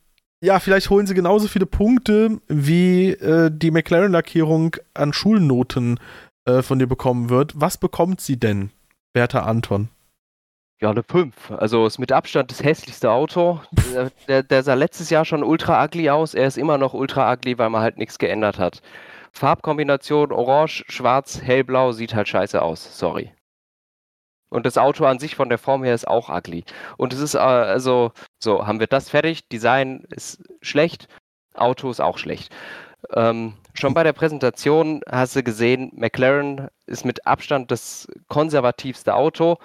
ja, vielleicht holen sie genauso viele Punkte, wie äh, die McLaren-Lackierung an Schulnoten äh, von dir bekommen wird. Was bekommt sie denn, werter Anton? Ja, eine 5. Also ist mit Abstand das hässlichste Auto. Der, der, sah letztes Jahr schon ultra ugly aus. Er ist immer noch ultra ugly, weil man halt nichts geändert hat. Farbkombination Orange, Schwarz, Hellblau sieht halt scheiße aus. Sorry. Und das Auto an sich von der Form her ist auch ugly. Und es ist äh, also, so, haben wir das fertig. Design ist schlecht. Auto ist auch schlecht. Ähm, schon bei der Präsentation hast du gesehen, McLaren ist mit Abstand das konservativste Auto.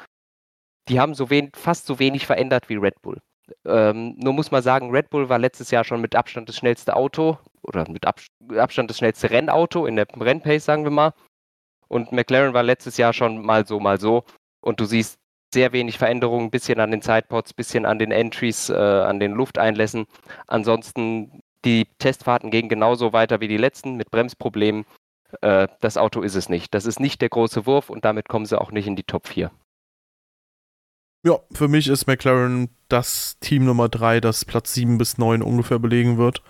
Die haben so wen, fast so wenig verändert wie Red Bull. Ähm, nur muss man sagen, Red Bull war letztes Jahr schon mit Abstand das schnellste Auto oder mit Ab Abstand das schnellste Rennauto in der Rennpace, sagen wir mal. Und McLaren war letztes Jahr schon mal so, mal so. Und du siehst sehr wenig Veränderungen, bisschen an den Sidepods, bisschen an den Entries, äh, an den Lufteinlässen. Ansonsten die Testfahrten gehen genauso weiter wie die letzten mit Bremsproblemen. Äh, das Auto ist es nicht. Das ist nicht der große Wurf und damit kommen sie auch nicht in die Top 4. Ja, für mich ist McLaren das Team Nummer 3, das Platz 7 bis 9 ungefähr belegen wird.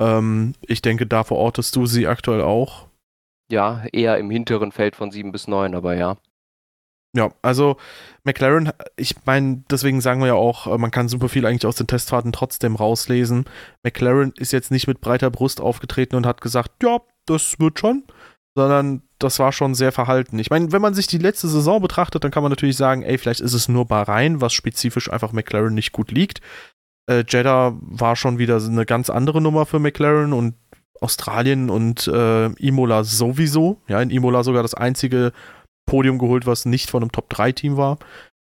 Ähm, ich denke, da verortest du sie aktuell auch. Ja, eher im hinteren Feld von 7 bis 9, aber ja. Ja, also McLaren, ich meine, deswegen sagen wir ja auch, äh, man kann super viel eigentlich aus den Testfahrten trotzdem rauslesen. McLaren ist jetzt nicht mit breiter Brust aufgetreten und hat gesagt, ja, das wird schon, sondern das war schon sehr verhalten. Ich meine, wenn man sich die letzte Saison betrachtet, dann kann man natürlich sagen, ey, vielleicht ist es nur Bahrain, was spezifisch einfach McLaren nicht gut liegt. Äh, Jeddah war schon wieder eine ganz andere Nummer für McLaren und Australien und äh, Imola sowieso. Ja, in Imola sogar das einzige Podium geholt, was nicht von einem Top-3-Team war.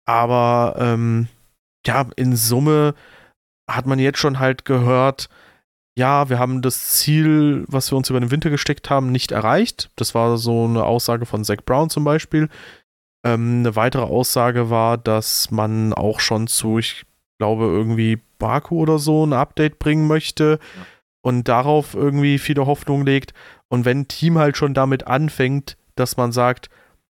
Aber ähm, ja, in Summe hat man jetzt schon halt gehört, ja, wir haben das Ziel, was wir uns über den Winter gesteckt haben, nicht erreicht. Das war so eine Aussage von Zach Brown zum Beispiel. Ähm, eine weitere Aussage war, dass man auch schon zu, ich glaube, irgendwie Baku oder so ein Update bringen möchte ja. und darauf irgendwie viele Hoffnung legt. Und wenn ein Team halt schon damit anfängt, dass man sagt,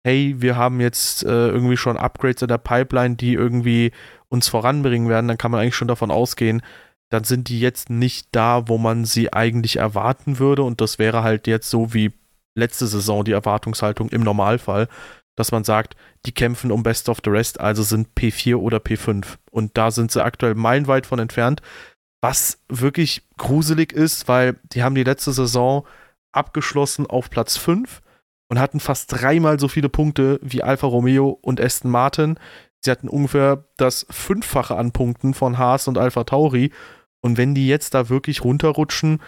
hey, wir haben jetzt äh, irgendwie schon Upgrades in der Pipeline, die irgendwie uns voranbringen werden, dann kann man eigentlich schon davon ausgehen, dann sind die jetzt nicht da, wo man sie eigentlich erwarten würde. Und das wäre halt jetzt so wie letzte Saison die Erwartungshaltung im Normalfall, dass man sagt, die kämpfen um Best of the Rest, also sind P4 oder P5. Und da sind sie aktuell meilenweit von entfernt, was wirklich gruselig ist, weil die haben die letzte Saison abgeschlossen auf Platz 5 und hatten fast dreimal so viele Punkte wie Alfa Romeo und Aston Martin. Sie hatten ungefähr das Fünffache an Punkten von Haas und Alpha Tauri. Und wenn die jetzt da wirklich runterrutschen,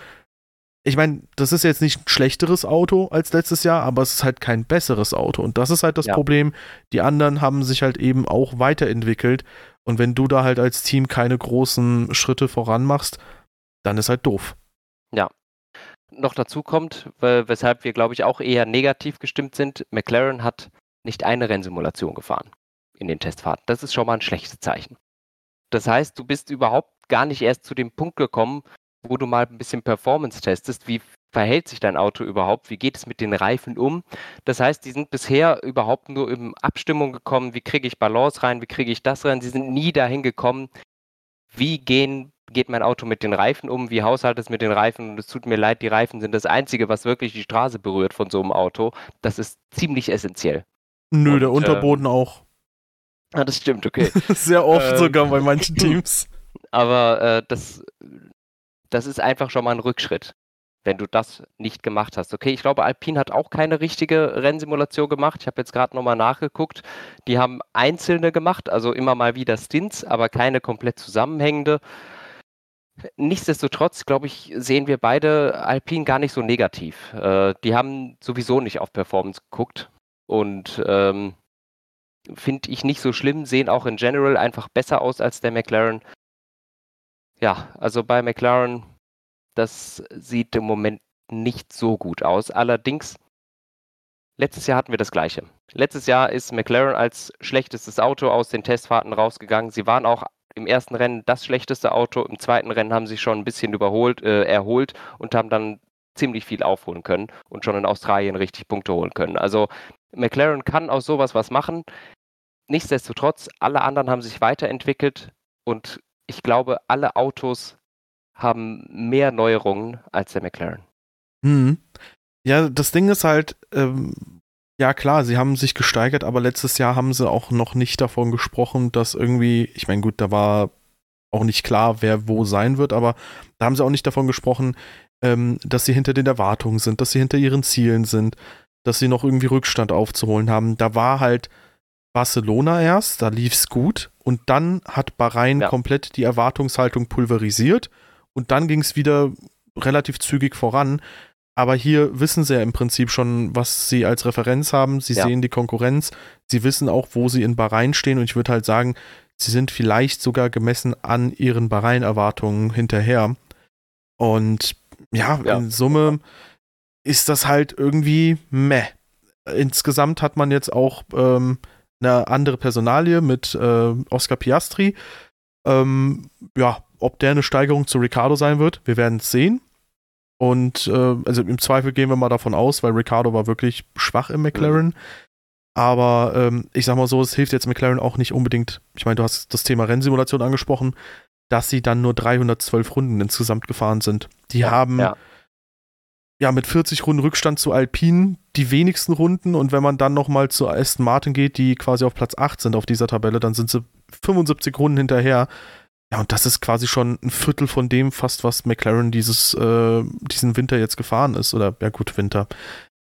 ich meine, das ist jetzt nicht ein schlechteres Auto als letztes Jahr, aber es ist halt kein besseres Auto. Und das ist halt das ja. Problem. Die anderen haben sich halt eben auch weiterentwickelt. Und wenn du da halt als Team keine großen Schritte voran machst, dann ist halt doof. Noch dazu kommt, weshalb wir, glaube ich, auch eher negativ gestimmt sind, McLaren hat nicht eine Rennsimulation gefahren in den Testfahrten. Das ist schon mal ein schlechtes Zeichen. Das heißt, du bist überhaupt gar nicht erst zu dem Punkt gekommen, wo du mal ein bisschen Performance testest. Wie verhält sich dein Auto überhaupt? Wie geht es mit den Reifen um? Das heißt, die sind bisher überhaupt nur in Abstimmung gekommen, wie kriege ich Balance rein, wie kriege ich das rein. Sie sind nie dahin gekommen, wie gehen geht mein Auto mit den Reifen um, wie haushaltet es mit den Reifen und es tut mir leid, die Reifen sind das Einzige, was wirklich die Straße berührt von so einem Auto. Das ist ziemlich essentiell. Nö, und, der Unterboden äh, auch. Ah, das stimmt, okay. <laughs> Sehr oft ähm, sogar bei manchen <laughs> Teams. Aber äh, das, das ist einfach schon mal ein Rückschritt, wenn du das nicht gemacht hast. Okay, ich glaube, Alpine hat auch keine richtige Rennsimulation gemacht. Ich habe jetzt gerade nochmal nachgeguckt. Die haben einzelne gemacht, also immer mal wieder Stints, aber keine komplett zusammenhängende. Nichtsdestotrotz, glaube ich, sehen wir beide Alpine gar nicht so negativ. Äh, die haben sowieso nicht auf Performance geguckt und ähm, finde ich nicht so schlimm, sehen auch in general einfach besser aus als der McLaren. Ja, also bei McLaren, das sieht im Moment nicht so gut aus. Allerdings, letztes Jahr hatten wir das gleiche. Letztes Jahr ist McLaren als schlechtestes Auto aus den Testfahrten rausgegangen. Sie waren auch im ersten Rennen das schlechteste Auto, im zweiten Rennen haben sie schon ein bisschen überholt, äh, erholt und haben dann ziemlich viel aufholen können und schon in Australien richtig Punkte holen können. Also McLaren kann aus sowas was machen. Nichtsdestotrotz, alle anderen haben sich weiterentwickelt und ich glaube, alle Autos haben mehr Neuerungen als der McLaren. Mhm. Ja, das Ding ist halt, ähm, ja, klar, sie haben sich gesteigert, aber letztes Jahr haben sie auch noch nicht davon gesprochen, dass irgendwie, ich meine, gut, da war auch nicht klar, wer wo sein wird, aber da haben sie auch nicht davon gesprochen, ähm, dass sie hinter den Erwartungen sind, dass sie hinter ihren Zielen sind, dass sie noch irgendwie Rückstand aufzuholen haben. Da war halt Barcelona erst, da lief es gut und dann hat Bahrain ja. komplett die Erwartungshaltung pulverisiert und dann ging es wieder relativ zügig voran. Aber hier wissen sie ja im Prinzip schon, was sie als Referenz haben. Sie ja. sehen die Konkurrenz. Sie wissen auch, wo sie in Bahrain stehen. Und ich würde halt sagen, Sie sind vielleicht sogar gemessen an ihren Bahrain-Erwartungen hinterher. Und ja, ja, in Summe ist das halt irgendwie meh. Insgesamt hat man jetzt auch ähm, eine andere Personalie mit äh, Oscar Piastri. Ähm, ja, ob der eine Steigerung zu Ricardo sein wird, wir werden es sehen. Und äh, also im Zweifel gehen wir mal davon aus, weil Ricardo war wirklich schwach im McLaren. Mhm. Aber ähm, ich sag mal so, es hilft jetzt McLaren auch nicht unbedingt. Ich meine, du hast das Thema Rennsimulation angesprochen, dass sie dann nur 312 Runden insgesamt gefahren sind. Die ja, haben ja. ja. mit 40 Runden Rückstand zu Alpine die wenigsten Runden und wenn man dann nochmal zu Aston Martin geht, die quasi auf Platz 8 sind auf dieser Tabelle, dann sind sie 75 Runden hinterher. Ja, und das ist quasi schon ein Viertel von dem fast, was McLaren dieses, äh, diesen Winter jetzt gefahren ist. Oder, ja gut, Winter.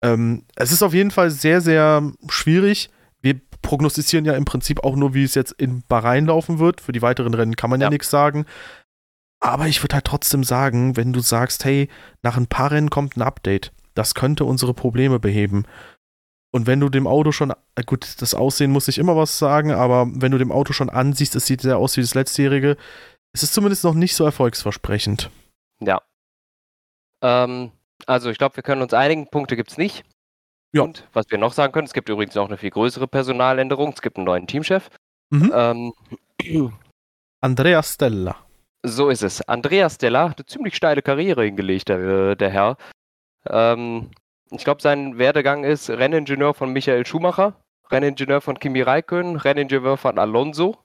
Ähm, es ist auf jeden Fall sehr, sehr schwierig. Wir prognostizieren ja im Prinzip auch nur, wie es jetzt in Bahrain laufen wird. Für die weiteren Rennen kann man ja, ja nichts sagen. Aber ich würde halt trotzdem sagen, wenn du sagst, hey, nach ein paar Rennen kommt ein Update, das könnte unsere Probleme beheben. Und wenn du dem Auto schon, äh, gut, das Aussehen muss ich immer was sagen, aber wenn du dem Auto schon ansiehst, es sieht sehr aus wie das letztjährige, es ist zumindest noch nicht so erfolgsversprechend. Ja. Ähm, also ich glaube, wir können uns einigen, Punkte gibt es nicht. Ja. Und was wir noch sagen können, es gibt übrigens auch eine viel größere Personaländerung, es gibt einen neuen Teamchef. Mhm. Ähm, <clears throat> Andrea Stella. So ist es. Andrea Stella hat eine ziemlich steile Karriere hingelegt, der, der Herr. Ähm, ich glaube, sein Werdegang ist Renningenieur von Michael Schumacher, Renningenieur von Kimi Räikkönen, Renningenieur von Alonso,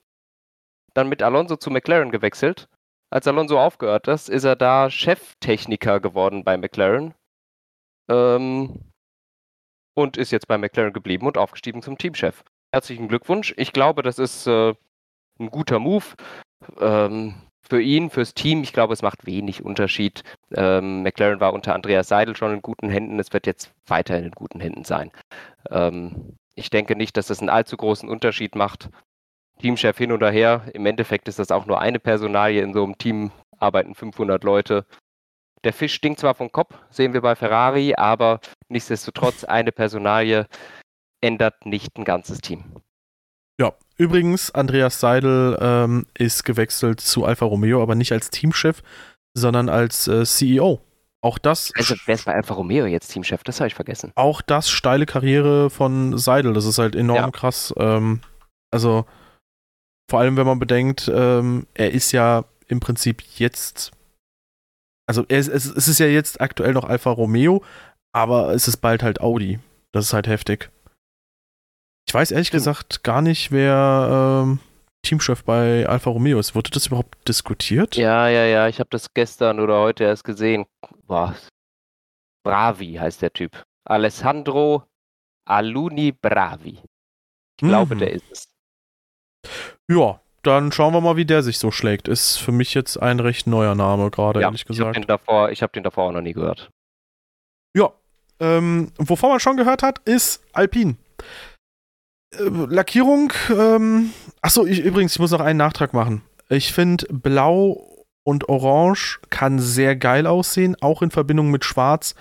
dann mit Alonso zu McLaren gewechselt. Als Alonso aufgehört ist, ist er da Cheftechniker geworden bei McLaren. Ähm, und ist jetzt bei McLaren geblieben und aufgestiegen zum Teamchef. Herzlichen Glückwunsch. Ich glaube, das ist äh, ein guter Move. Ähm, für ihn, fürs Team, ich glaube, es macht wenig Unterschied. Ähm, McLaren war unter Andreas Seidel schon in guten Händen, es wird jetzt weiterhin in guten Händen sein. Ähm, ich denke nicht, dass das einen allzu großen Unterschied macht. Teamchef hin oder her, im Endeffekt ist das auch nur eine Personalie. In so einem Team arbeiten 500 Leute. Der Fisch stinkt zwar vom Kopf, sehen wir bei Ferrari, aber nichtsdestotrotz eine Personalie ändert nicht ein ganzes Team. Ja, übrigens, Andreas Seidel ähm, ist gewechselt zu Alfa Romeo, aber nicht als Teamchef, sondern als äh, CEO. Auch das. Also, wer ist bei Alfa Romeo jetzt Teamchef? Das habe ich vergessen. Auch das steile Karriere von Seidel. Das ist halt enorm ja. krass. Ähm, also, vor allem, wenn man bedenkt, ähm, er ist ja im Prinzip jetzt. Also, ist, es, es ist ja jetzt aktuell noch Alfa Romeo, aber es ist bald halt Audi. Das ist halt heftig. Ich weiß ehrlich Stimmt. gesagt gar nicht, wer ähm, Teamchef bei Alfa Romeo ist. Wurde das überhaupt diskutiert? Ja, ja, ja. Ich habe das gestern oder heute erst gesehen. Boah. Bravi heißt der Typ. Alessandro Aluni Bravi. Ich glaube, mhm. der ist es. Ja, dann schauen wir mal, wie der sich so schlägt. Ist für mich jetzt ein recht neuer Name gerade, ja, ehrlich gesagt. Ich habe den, davor, hab den davor auch noch nie gehört. Ja, ähm, wovon man schon gehört hat, ist Alpine. Äh, Lackierung, ähm, achso, ich, übrigens, ich muss noch einen Nachtrag machen. Ich finde, blau und orange kann sehr geil aussehen, auch in Verbindung mit schwarz.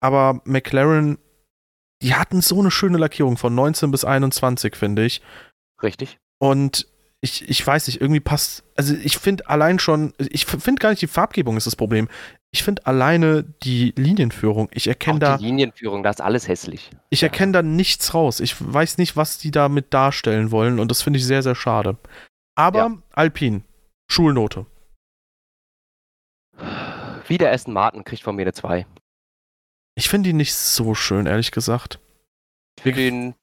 Aber McLaren, die hatten so eine schöne Lackierung von 19 bis 21, finde ich. Richtig. Und ich, ich weiß nicht, irgendwie passt. Also ich finde allein schon, ich finde gar nicht die Farbgebung ist das Problem. Ich finde alleine die Linienführung, ich erkenne da. Die Linienführung, da ist alles hässlich. Ich erkenne da nichts raus. Ich weiß nicht, was die damit darstellen wollen und das finde ich sehr, sehr schade. Aber ja. Alpine, Schulnote. Wieder Aston Martin kriegt von mir eine 2. Ich finde ihn nicht so schön, ehrlich gesagt. Ich finde ihn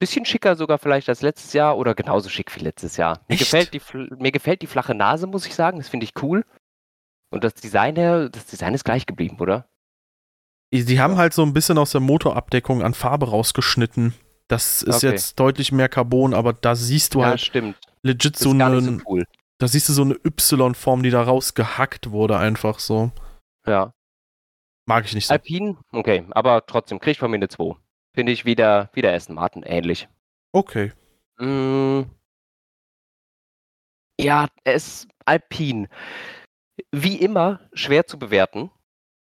bisschen schicker sogar vielleicht als letztes Jahr oder genauso schick wie letztes Jahr. Mir, gefällt die, mir gefällt die flache Nase, muss ich sagen. Das finde ich cool. Und das Design, das Design ist gleich geblieben, oder? Sie haben halt so ein bisschen aus der Motorabdeckung an Farbe rausgeschnitten. Das ist okay. jetzt deutlich mehr Carbon, aber da siehst du ja, halt stimmt. legit so eine. So cool. Da siehst du so eine Y-Form, die da rausgehackt wurde, einfach so. Ja. Mag ich nicht so. Alpine, okay, aber trotzdem, krieg ich von mir eine 2. Finde ich wieder, wieder Aston Martin ähnlich. Okay. Mm, ja, es Alpin. Wie immer schwer zu bewerten.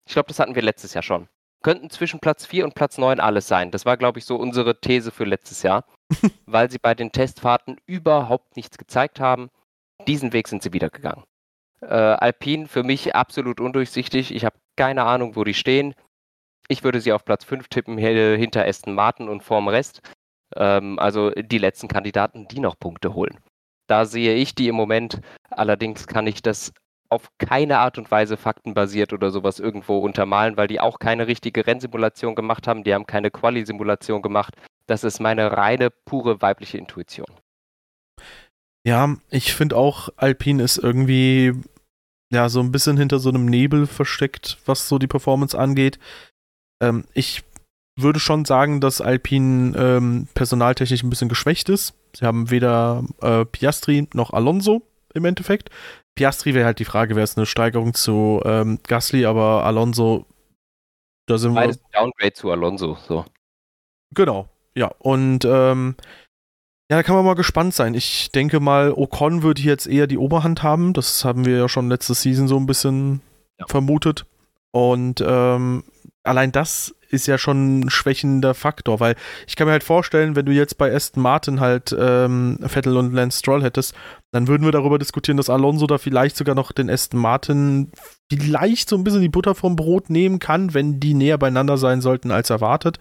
Ich glaube, das hatten wir letztes Jahr schon. könnten zwischen Platz 4 und Platz 9 alles sein. Das war, glaube ich, so unsere These für letztes Jahr, <laughs> weil sie bei den Testfahrten überhaupt nichts gezeigt haben. Diesen Weg sind sie wieder gegangen. Äh, Alpine für mich absolut undurchsichtig. Ich habe keine Ahnung, wo die stehen. Ich würde sie auf Platz 5 tippen, hinter Aston Martin und vorm Rest. Ähm, also die letzten Kandidaten, die noch Punkte holen. Da sehe ich die im Moment. Allerdings kann ich das auf keine Art und Weise faktenbasiert oder sowas irgendwo untermalen, weil die auch keine richtige Rennsimulation gemacht haben. Die haben keine Quali-Simulation gemacht. Das ist meine reine, pure weibliche Intuition. Ja, ich finde auch, Alpine ist irgendwie ja so ein bisschen hinter so einem Nebel versteckt, was so die Performance angeht. Ähm, ich würde schon sagen, dass Alpine ähm, personaltechnisch ein bisschen geschwächt ist. Sie haben weder äh, Piastri noch Alonso im Endeffekt. Piastri wäre halt die Frage, wäre es eine Steigerung zu ähm, Gasly, aber Alonso, da sind Beides wir. Downgrade zu Alonso, so. Genau, ja. Und ähm, ja, da kann man mal gespannt sein. Ich denke mal, Ocon würde jetzt eher die Oberhand haben. Das haben wir ja schon letzte Season so ein bisschen ja. vermutet. Und ähm, allein das ist ja schon ein schwächender Faktor, weil ich kann mir halt vorstellen, wenn du jetzt bei Aston Martin halt ähm, Vettel und Lance Stroll hättest, dann würden wir darüber diskutieren, dass Alonso da vielleicht sogar noch den Aston Martin vielleicht so ein bisschen die Butter vom Brot nehmen kann, wenn die näher beieinander sein sollten als erwartet.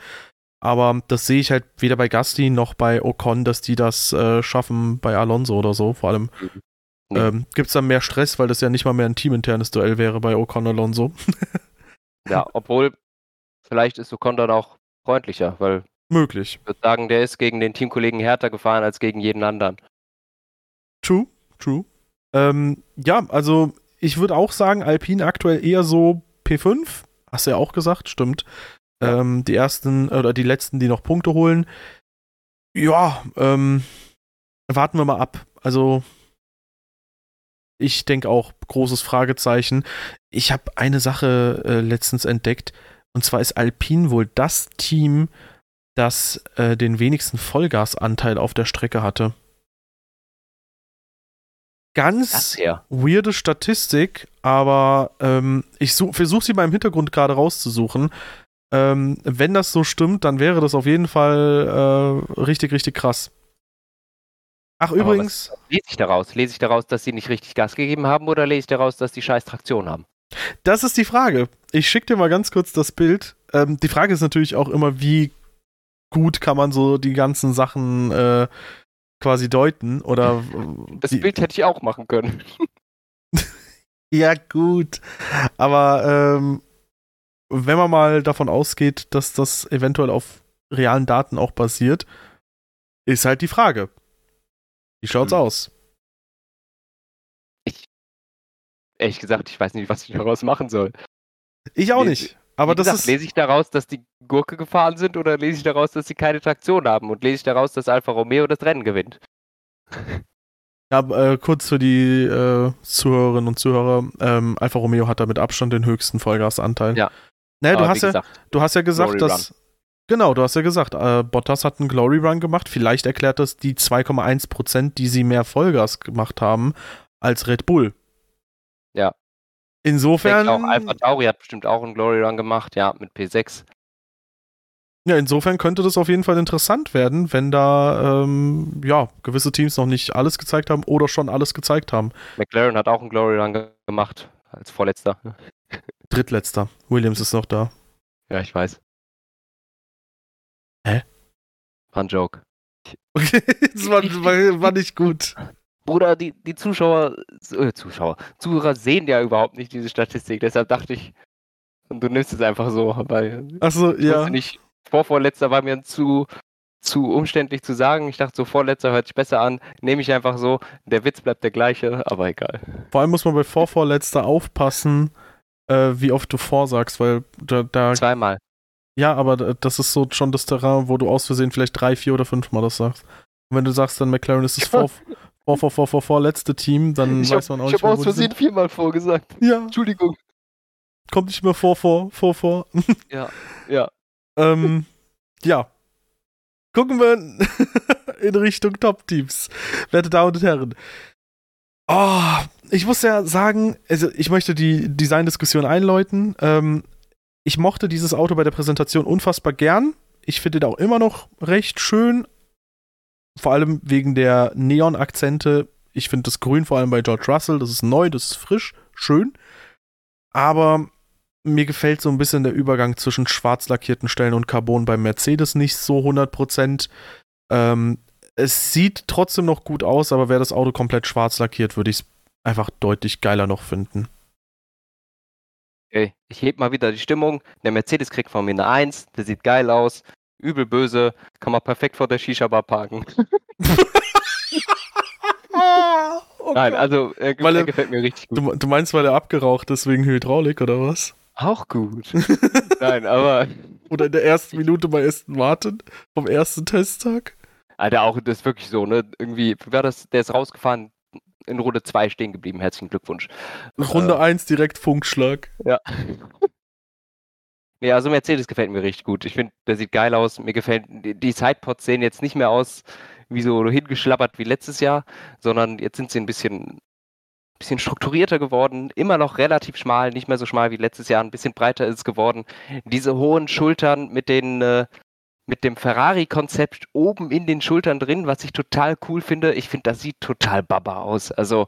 Aber das sehe ich halt weder bei Gasti noch bei Ocon, dass die das äh, schaffen bei Alonso oder so. Vor allem mhm. ähm, gibt es dann mehr Stress, weil das ja nicht mal mehr ein teaminternes Duell wäre bei Ocon Alonso. <laughs> ja, obwohl vielleicht ist Ocon dann auch freundlicher, weil möglich. Ich würde sagen, der ist gegen den Teamkollegen härter gefahren als gegen jeden anderen. True, true. Ähm, ja, also ich würde auch sagen, Alpine aktuell eher so P5. Hast du ja auch gesagt, stimmt. Ähm, die ersten oder die letzten, die noch Punkte holen. Ja, ähm, warten wir mal ab. Also ich denke auch, großes Fragezeichen. Ich habe eine Sache äh, letztens entdeckt. Und zwar ist Alpine wohl das Team, das äh, den wenigsten Vollgasanteil auf der Strecke hatte. Ganz weirde Statistik, aber ähm, ich versuche sie mal im Hintergrund gerade rauszusuchen. Ähm, wenn das so stimmt, dann wäre das auf jeden Fall äh, richtig, richtig krass. Ach, aber übrigens. lese ich daraus? Lese ich daraus, dass sie nicht richtig Gas gegeben haben oder lese ich daraus, dass die scheiß Traktion haben? Das ist die Frage. Ich schicke dir mal ganz kurz das Bild. Ähm, die Frage ist natürlich auch immer, wie gut kann man so die ganzen Sachen äh, quasi deuten oder. Das Bild hätte ich auch machen können. <laughs> ja, gut. Aber ähm, wenn man mal davon ausgeht, dass das eventuell auf realen Daten auch basiert, ist halt die Frage. Wie schaut's hm. aus? ehrlich gesagt, ich weiß nicht, was ich daraus machen soll. Ich auch nicht. Aber Wie das gesagt, ist. Lese ich daraus, dass die Gurke gefahren sind oder lese ich daraus, dass sie keine Traktion haben? Und lese ich daraus, dass Alfa Romeo das Rennen gewinnt? Ja, äh, kurz für die äh, Zuhörerinnen und Zuhörer: ähm, Alfa Romeo hat da mit Abstand den höchsten Vollgasanteil. Ja. Naja, du hast ja, du hast ja gesagt, Glory dass. Run. Genau, du hast ja gesagt, äh, Bottas hat einen Glory Run gemacht. Vielleicht erklärt das die 2,1%, die sie mehr Vollgas gemacht haben als Red Bull. Ja. Insofern. auch Alpha Tauri hat bestimmt auch einen Glory Run gemacht, ja, mit P6. Ja, insofern könnte das auf jeden Fall interessant werden, wenn da ähm, ja, gewisse Teams noch nicht alles gezeigt haben oder schon alles gezeigt haben. McLaren hat auch einen Glory Run ge gemacht, als Vorletzter. <laughs> Drittletzter. Williams ist noch da. Ja, ich weiß. Hä? War ein Joke. Okay, <laughs> das war, war, war nicht gut. Bruder, die, die Zuschauer, äh, Zuschauer, Zuhörer sehen ja überhaupt nicht diese Statistik, deshalb dachte ich, und du nimmst es einfach so, weil. Achso, ja. Nicht, Vorvorletzter war mir zu, zu umständlich zu sagen. Ich dachte, so Vorletzter hört sich besser an. Nehme ich einfach so. Der Witz bleibt der gleiche, aber egal. Vor allem muss man bei Vorvorletzter aufpassen, äh, wie oft du vorsagst, weil da, da. Zweimal. Ja, aber das ist so schon das Terrain, wo du aus Versehen vielleicht drei, vier oder fünfmal das sagst. Und wenn du sagst, dann McLaren ist es <laughs> vor, vor, vor, vor, vor, vorletzte Team, dann ich weiß man auch hab, nicht Ich habe aus Versehen viermal vorgesagt. Ja. Entschuldigung. Kommt nicht mehr vor, vor, vor, vor. <laughs> Ja, ja. ähm, ja. Gucken wir <laughs> in Richtung Top-Teams. Werte Damen und Herren. Oh, ich muss ja sagen, also ich möchte die Design-Diskussion einläuten. Ähm, ich mochte dieses Auto bei der Präsentation unfassbar gern. Ich finde ihn auch immer noch recht schön. Vor allem wegen der Neon-Akzente. Ich finde das Grün vor allem bei George Russell, das ist neu, das ist frisch, schön. Aber mir gefällt so ein bisschen der Übergang zwischen schwarz lackierten Stellen und Carbon beim Mercedes nicht so 100%. Ähm, es sieht trotzdem noch gut aus, aber wäre das Auto komplett schwarz lackiert, würde ich es einfach deutlich geiler noch finden. Okay, ich heb mal wieder die Stimmung. Der Mercedes kriegt von mir eine 1, der sieht geil aus, übel böse, kann man perfekt vor der Shisha-Bar parken. <laughs> oh Nein, also er, weil er, er gefällt mir richtig gut. Du, du meinst, weil er abgeraucht ist wegen Hydraulik oder was? Auch gut. <laughs> Nein, aber. Oder in der ersten Minute bei Aston Martin vom ersten Testtag. Alter, auch das ist wirklich so, ne? Irgendwie, wie war das? Der ist rausgefahren, in Runde 2 stehen geblieben. Herzlichen Glückwunsch. Runde 1 äh, direkt Funkschlag. Ja. <laughs> Ja, also Mercedes gefällt mir richtig gut. Ich finde, der sieht geil aus. Mir gefällt, die, Sidepods sehen jetzt nicht mehr aus wie so hingeschlappert wie letztes Jahr, sondern jetzt sind sie ein bisschen, bisschen strukturierter geworden. Immer noch relativ schmal, nicht mehr so schmal wie letztes Jahr. Ein bisschen breiter ist es geworden. Diese hohen Schultern mit den, äh, mit dem Ferrari-Konzept oben in den Schultern drin, was ich total cool finde. Ich finde, das sieht total baba aus. Also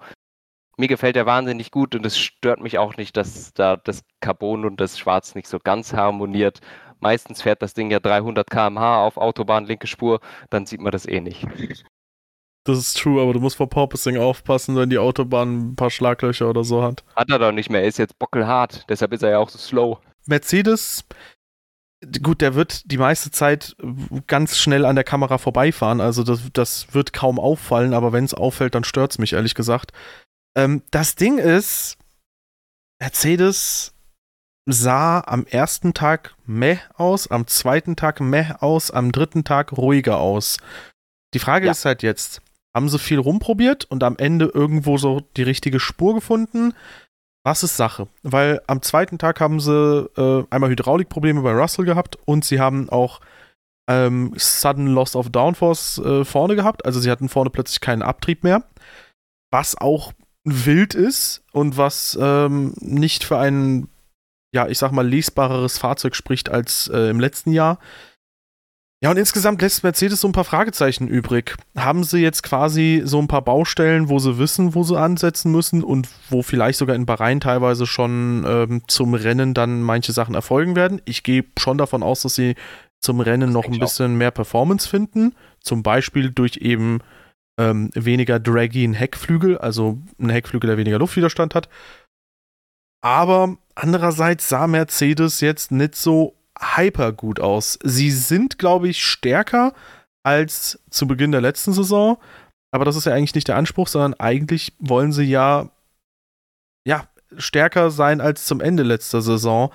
mir gefällt der wahnsinnig gut und es stört mich auch nicht, dass da das Carbon und das Schwarz nicht so ganz harmoniert. Meistens fährt das Ding ja 300 km/h auf Autobahn, linke Spur, dann sieht man das eh nicht. Das ist true, aber du musst vor Porpoising aufpassen, wenn die Autobahn ein paar Schlaglöcher oder so hat. Hat er doch nicht mehr, er ist jetzt bockelhart, deshalb ist er ja auch so slow. Mercedes, gut, der wird die meiste Zeit ganz schnell an der Kamera vorbeifahren, also das, das wird kaum auffallen, aber wenn es auffällt, dann stört es mich ehrlich gesagt. Ähm, das Ding ist, Mercedes sah am ersten Tag meh aus, am zweiten Tag meh aus, am dritten Tag ruhiger aus. Die Frage ja. ist halt jetzt, haben sie viel rumprobiert und am Ende irgendwo so die richtige Spur gefunden? Was ist Sache? Weil am zweiten Tag haben sie äh, einmal Hydraulikprobleme bei Russell gehabt und sie haben auch ähm, Sudden Loss of Downforce äh, vorne gehabt. Also sie hatten vorne plötzlich keinen Abtrieb mehr. Was auch wild ist und was ähm, nicht für ein, ja, ich sag mal, lesbareres Fahrzeug spricht als äh, im letzten Jahr. Ja, und insgesamt lässt Mercedes so ein paar Fragezeichen übrig. Haben sie jetzt quasi so ein paar Baustellen, wo sie wissen, wo sie ansetzen müssen und wo vielleicht sogar in Bahrain teilweise schon ähm, zum Rennen dann manche Sachen erfolgen werden? Ich gehe schon davon aus, dass sie zum Rennen das noch ein bisschen auch. mehr Performance finden. Zum Beispiel durch eben ähm, weniger draggy ein Heckflügel, also ein Heckflügel, der weniger Luftwiderstand hat. Aber andererseits sah Mercedes jetzt nicht so hyper gut aus. Sie sind, glaube ich, stärker als zu Beginn der letzten Saison. Aber das ist ja eigentlich nicht der Anspruch, sondern eigentlich wollen sie ja, ja, stärker sein als zum Ende letzter Saison.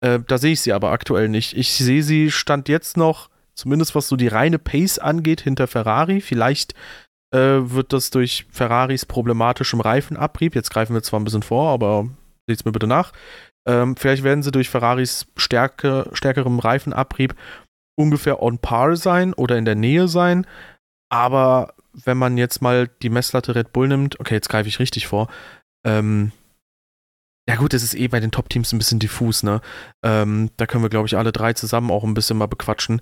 Äh, da sehe ich sie aber aktuell nicht. Ich sehe sie Stand jetzt noch, zumindest was so die reine Pace angeht, hinter Ferrari. Vielleicht äh, wird das durch Ferraris problematischem Reifenabrieb, jetzt greifen wir zwar ein bisschen vor, aber seht es mir bitte nach, ähm, vielleicht werden sie durch Ferraris stärke, stärkerem Reifenabrieb ungefähr on par sein oder in der Nähe sein. Aber wenn man jetzt mal die Messlatte Red Bull nimmt, okay, jetzt greife ich richtig vor. Ähm, ja gut, das ist eh bei den Top-Teams ein bisschen diffus, ne? Ähm, da können wir, glaube ich, alle drei zusammen auch ein bisschen mal bequatschen.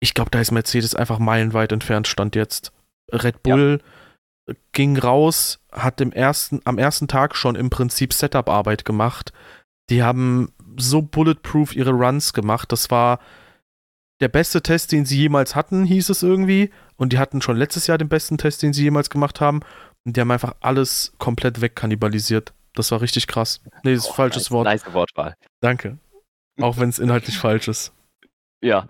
Ich glaube, da ist Mercedes einfach meilenweit entfernt, stand jetzt. Red Bull ja. ging raus, hat im ersten, am ersten Tag schon im Prinzip Setup-Arbeit gemacht. Die haben so bulletproof ihre Runs gemacht. Das war der beste Test, den sie jemals hatten, hieß es irgendwie. Und die hatten schon letztes Jahr den besten Test, den sie jemals gemacht haben. Und die haben einfach alles komplett wegkannibalisiert. Das war richtig krass. Nee, das ist oh, falsches nice, Wort. Nice Wortwahl. Danke. Auch wenn es inhaltlich <laughs> falsch ist. Ja.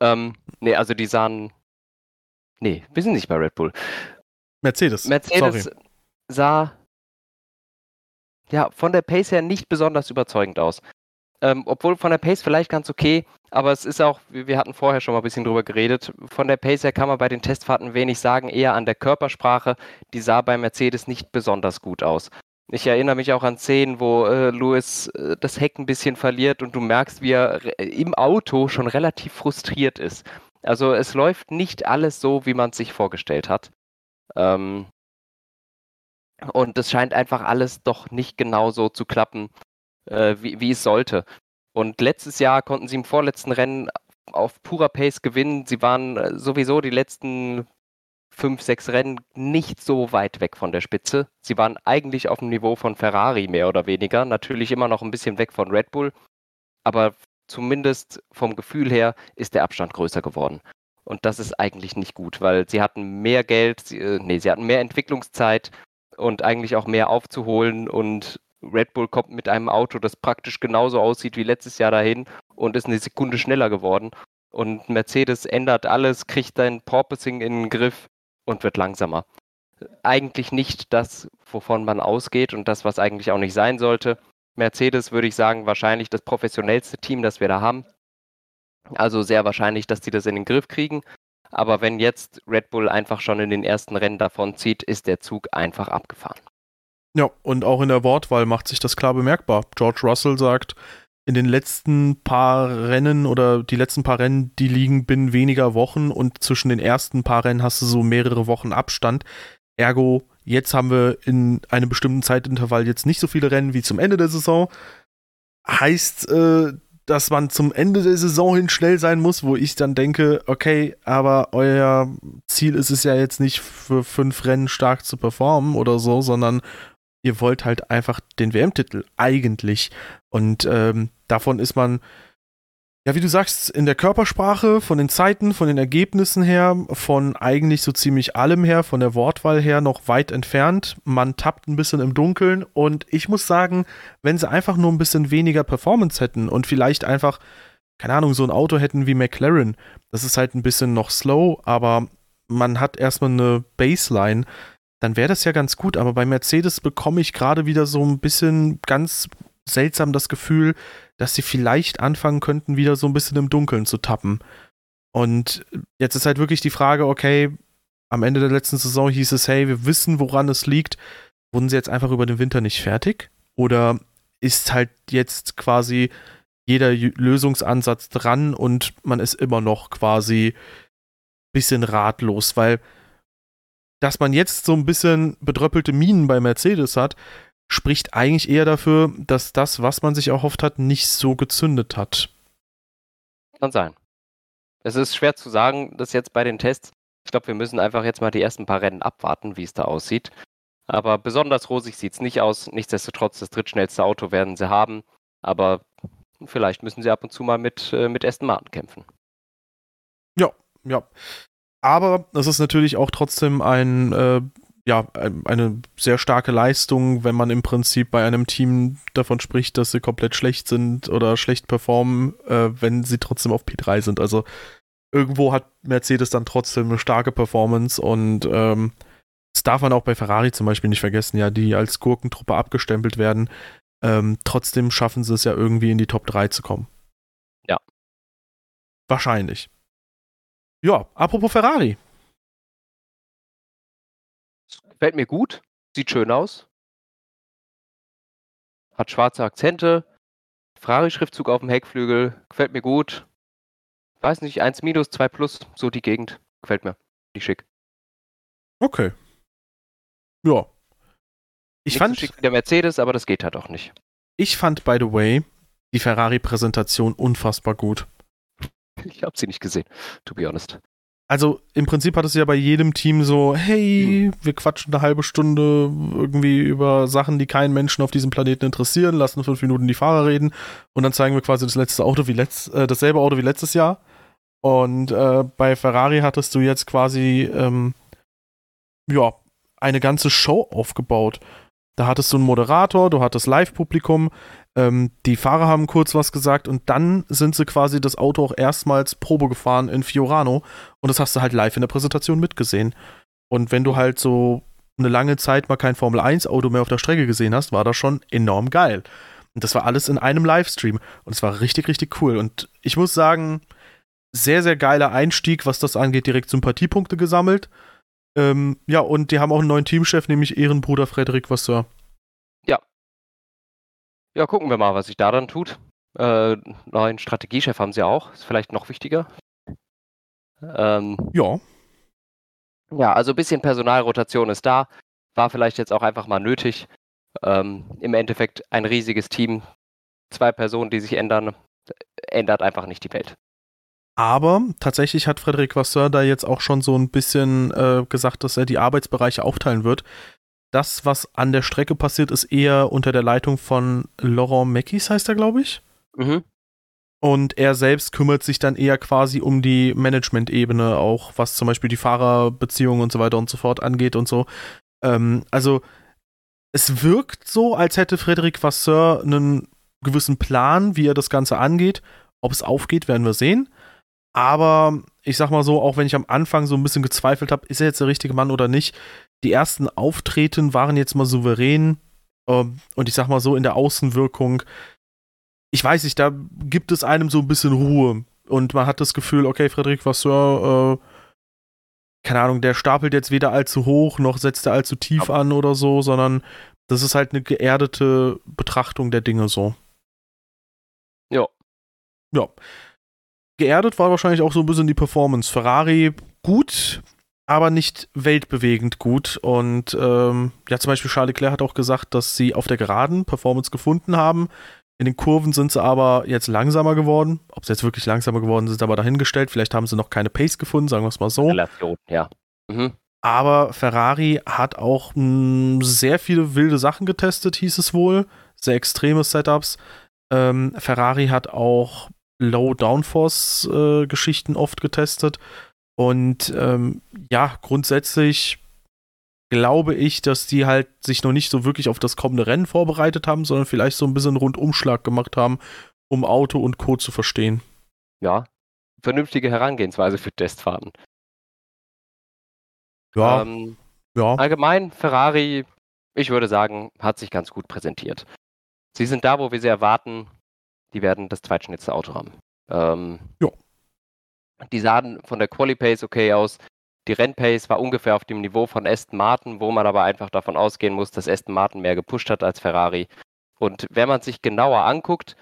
Ähm, nee, also die sahen Nee, wir sind nicht bei Red Bull. Mercedes. Mercedes Sorry. sah ja von der Pace her nicht besonders überzeugend aus. Ähm, obwohl von der Pace vielleicht ganz okay, aber es ist auch, wir hatten vorher schon mal ein bisschen drüber geredet, von der Pace her kann man bei den Testfahrten wenig sagen, eher an der Körpersprache, die sah bei Mercedes nicht besonders gut aus. Ich erinnere mich auch an Szenen, wo äh, Lewis äh, das Heck ein bisschen verliert und du merkst, wie er im Auto schon relativ frustriert ist. Also es läuft nicht alles so, wie man es sich vorgestellt hat. Ähm, und es scheint einfach alles doch nicht genau so zu klappen, äh, wie, wie es sollte. Und letztes Jahr konnten sie im vorletzten Rennen auf purer Pace gewinnen. Sie waren äh, sowieso die letzten fünf, sechs Rennen nicht so weit weg von der Spitze. Sie waren eigentlich auf dem Niveau von Ferrari mehr oder weniger. Natürlich immer noch ein bisschen weg von Red Bull. Aber zumindest vom Gefühl her ist der Abstand größer geworden. Und das ist eigentlich nicht gut, weil sie hatten mehr Geld, sie, äh, nee, sie hatten mehr Entwicklungszeit und eigentlich auch mehr aufzuholen. Und Red Bull kommt mit einem Auto, das praktisch genauso aussieht wie letztes Jahr dahin und ist eine Sekunde schneller geworden. Und Mercedes ändert alles, kriegt sein Porpoising in den Griff und wird langsamer. Eigentlich nicht das, wovon man ausgeht und das, was eigentlich auch nicht sein sollte. Mercedes würde ich sagen, wahrscheinlich das professionellste Team, das wir da haben. Also sehr wahrscheinlich, dass die das in den Griff kriegen. Aber wenn jetzt Red Bull einfach schon in den ersten Rennen davon zieht, ist der Zug einfach abgefahren. Ja, und auch in der Wortwahl macht sich das klar bemerkbar. George Russell sagt, in den letzten paar Rennen oder die letzten paar Rennen, die liegen binnen weniger Wochen und zwischen den ersten paar Rennen hast du so mehrere Wochen Abstand. Ergo, jetzt haben wir in einem bestimmten Zeitintervall jetzt nicht so viele Rennen wie zum Ende der Saison. Heißt, äh, dass man zum Ende der Saison hin schnell sein muss, wo ich dann denke, okay, aber euer Ziel ist es ja jetzt nicht für fünf Rennen stark zu performen oder so, sondern ihr wollt halt einfach den WM-Titel eigentlich. Und ähm, davon ist man, ja, wie du sagst, in der Körpersprache, von den Zeiten, von den Ergebnissen her, von eigentlich so ziemlich allem her, von der Wortwahl her noch weit entfernt. Man tappt ein bisschen im Dunkeln und ich muss sagen, wenn sie einfach nur ein bisschen weniger Performance hätten und vielleicht einfach, keine Ahnung, so ein Auto hätten wie McLaren, das ist halt ein bisschen noch slow, aber man hat erstmal eine Baseline, dann wäre das ja ganz gut. Aber bei Mercedes bekomme ich gerade wieder so ein bisschen ganz seltsam das Gefühl, dass sie vielleicht anfangen könnten, wieder so ein bisschen im Dunkeln zu tappen. Und jetzt ist halt wirklich die Frage, okay, am Ende der letzten Saison hieß es, hey, wir wissen, woran es liegt. Wurden sie jetzt einfach über den Winter nicht fertig? Oder ist halt jetzt quasi jeder Lösungsansatz dran und man ist immer noch quasi ein bisschen ratlos, weil dass man jetzt so ein bisschen bedröppelte Minen bei Mercedes hat, spricht eigentlich eher dafür, dass das, was man sich erhofft hat, nicht so gezündet hat. Kann sein. Es ist schwer zu sagen, dass jetzt bei den Tests, ich glaube, wir müssen einfach jetzt mal die ersten paar Rennen abwarten, wie es da aussieht. Aber besonders rosig sieht es nicht aus. Nichtsdestotrotz, das drittschnellste Auto werden sie haben. Aber vielleicht müssen sie ab und zu mal mit, äh, mit Aston Martin kämpfen. Ja, ja. Aber das ist natürlich auch trotzdem ein, äh, ja, eine sehr starke Leistung, wenn man im Prinzip bei einem Team davon spricht, dass sie komplett schlecht sind oder schlecht performen, äh, wenn sie trotzdem auf P3 sind. Also irgendwo hat Mercedes dann trotzdem eine starke Performance und ähm, das darf man auch bei Ferrari zum Beispiel nicht vergessen, ja, die als Gurkentruppe abgestempelt werden. Ähm, trotzdem schaffen sie es ja irgendwie in die Top 3 zu kommen. Ja. Wahrscheinlich. Ja, apropos Ferrari. Gefällt mir gut. Sieht schön aus. Hat schwarze Akzente. Ferrari-Schriftzug auf dem Heckflügel. Gefällt mir gut. Weiß nicht, 1 minus, 2 plus, so die Gegend. Gefällt mir. Die schick. Okay. Ja. Ich nicht fand. So schick wie der Mercedes, aber das geht halt auch nicht. Ich fand, by the way, die Ferrari-Präsentation unfassbar gut. <laughs> Ich habe sie nicht gesehen, to be honest. Also im Prinzip hat es ja bei jedem Team so, hey, wir quatschen eine halbe Stunde irgendwie über Sachen, die keinen Menschen auf diesem Planeten interessieren, lassen fünf Minuten die Fahrer reden und dann zeigen wir quasi das letzte Auto wie letzt, äh, dasselbe Auto wie letztes Jahr. Und äh, bei Ferrari hattest du jetzt quasi ähm, ja eine ganze Show aufgebaut. Da hattest du einen Moderator, du hattest Live-Publikum, ähm, die Fahrer haben kurz was gesagt und dann sind sie quasi das Auto auch erstmals Probe gefahren in Fiorano und das hast du halt live in der Präsentation mitgesehen. Und wenn du halt so eine lange Zeit mal kein Formel 1 Auto mehr auf der Strecke gesehen hast, war das schon enorm geil. Und das war alles in einem Livestream und es war richtig, richtig cool. Und ich muss sagen, sehr, sehr geiler Einstieg, was das angeht, direkt Sympathiepunkte gesammelt. Ähm, ja, und die haben auch einen neuen Teamchef, nämlich Ehrenbruder Frederik Vasseur. Ja. Ja, gucken wir mal, was sich da dann tut. Äh, neuen Strategiechef haben sie auch. Ist vielleicht noch wichtiger. Ähm, Ja, ja, also ein bisschen Personalrotation ist da. War vielleicht jetzt auch einfach mal nötig. Ähm, Im Endeffekt ein riesiges Team. zwei Personen, die sich ändern, ändert einfach nicht die Welt. Aber tatsächlich hat Frederic Vasseur da jetzt auch schon so ein bisschen äh, gesagt, dass er die Arbeitsbereiche aufteilen wird. Das, was an der Strecke passiert, ist eher unter der Leitung von Laurent Meckis, heißt er, glaube ich. Mhm. Und er selbst kümmert sich dann eher quasi um die Management-Ebene, auch was zum Beispiel die Fahrerbeziehungen und so weiter und so fort angeht und so. Ähm, also, es wirkt so, als hätte Frederic Vasseur einen gewissen Plan, wie er das Ganze angeht. Ob es aufgeht, werden wir sehen. Aber ich sag mal so, auch wenn ich am Anfang so ein bisschen gezweifelt habe, ist er jetzt der richtige Mann oder nicht, die ersten Auftreten waren jetzt mal souverän. Ähm, und ich sag mal so, in der Außenwirkung ich weiß nicht, da gibt es einem so ein bisschen Ruhe. Und man hat das Gefühl, okay, Frederik Vasseur, äh, keine Ahnung, der stapelt jetzt weder allzu hoch, noch setzt er allzu tief an oder so, sondern das ist halt eine geerdete Betrachtung der Dinge so. Ja. Ja. Geerdet war wahrscheinlich auch so ein bisschen die Performance. Ferrari gut, aber nicht weltbewegend gut. Und ähm, ja, zum Beispiel Charles Leclerc hat auch gesagt, dass sie auf der Geraden Performance gefunden haben. In den Kurven sind sie aber jetzt langsamer geworden. Ob sie jetzt wirklich langsamer geworden sind, aber dahingestellt. Vielleicht haben sie noch keine Pace gefunden, sagen wir es mal so. Relation, ja. Mhm. Aber Ferrari hat auch mh, hm, sehr viele wilde Sachen getestet, hieß es wohl. Sehr extreme Setups. Ähm, Ferrari hat auch Low Downforce-Geschichten äh, oft getestet. Und ähm, ja, grundsätzlich glaube ich, dass die halt sich noch nicht so wirklich auf das kommende Rennen vorbereitet haben, sondern vielleicht so ein bisschen Rundumschlag gemacht haben, um Auto und Co. zu verstehen. Ja, vernünftige Herangehensweise für Testfahrten. Ja. Ähm, ja. Allgemein, Ferrari, ich würde sagen, hat sich ganz gut präsentiert. Sie sind da, wo wir sie erwarten. Die werden das zweitschnellste Auto haben. Ähm, ja. Die sahen von der Quali Pace okay aus. Die Rennpace war ungefähr auf dem Niveau von Aston Martin, wo man aber einfach davon ausgehen muss, dass Aston Martin mehr gepusht hat als Ferrari. Und wenn man sich genauer anguckt,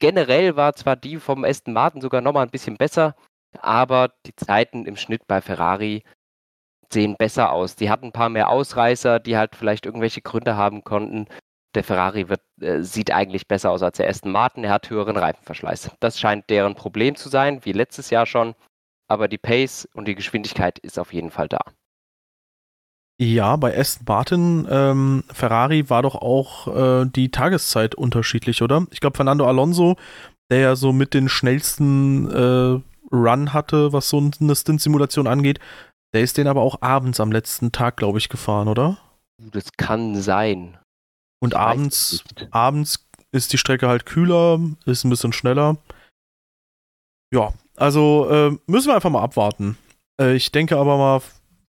generell war zwar die vom Aston Martin sogar nochmal ein bisschen besser, aber die Zeiten im Schnitt bei Ferrari sehen besser aus. Die hatten ein paar mehr Ausreißer, die halt vielleicht irgendwelche Gründe haben konnten. Der Ferrari wird, äh, sieht eigentlich besser aus als der Aston Martin. Er hat höheren Reifenverschleiß. Das scheint deren Problem zu sein, wie letztes Jahr schon aber die Pace und die Geschwindigkeit ist auf jeden Fall da. Ja, bei Aston Martin, ähm, Ferrari war doch auch äh, die Tageszeit unterschiedlich, oder? Ich glaube, Fernando Alonso, der ja so mit den schnellsten äh, Run hatte, was so eine Stint-Simulation angeht, der ist den aber auch abends am letzten Tag, glaube ich, gefahren, oder? Das kann sein. Und abends, abends ist die Strecke halt kühler, ist ein bisschen schneller. Ja, also äh, müssen wir einfach mal abwarten. Äh, ich denke aber mal,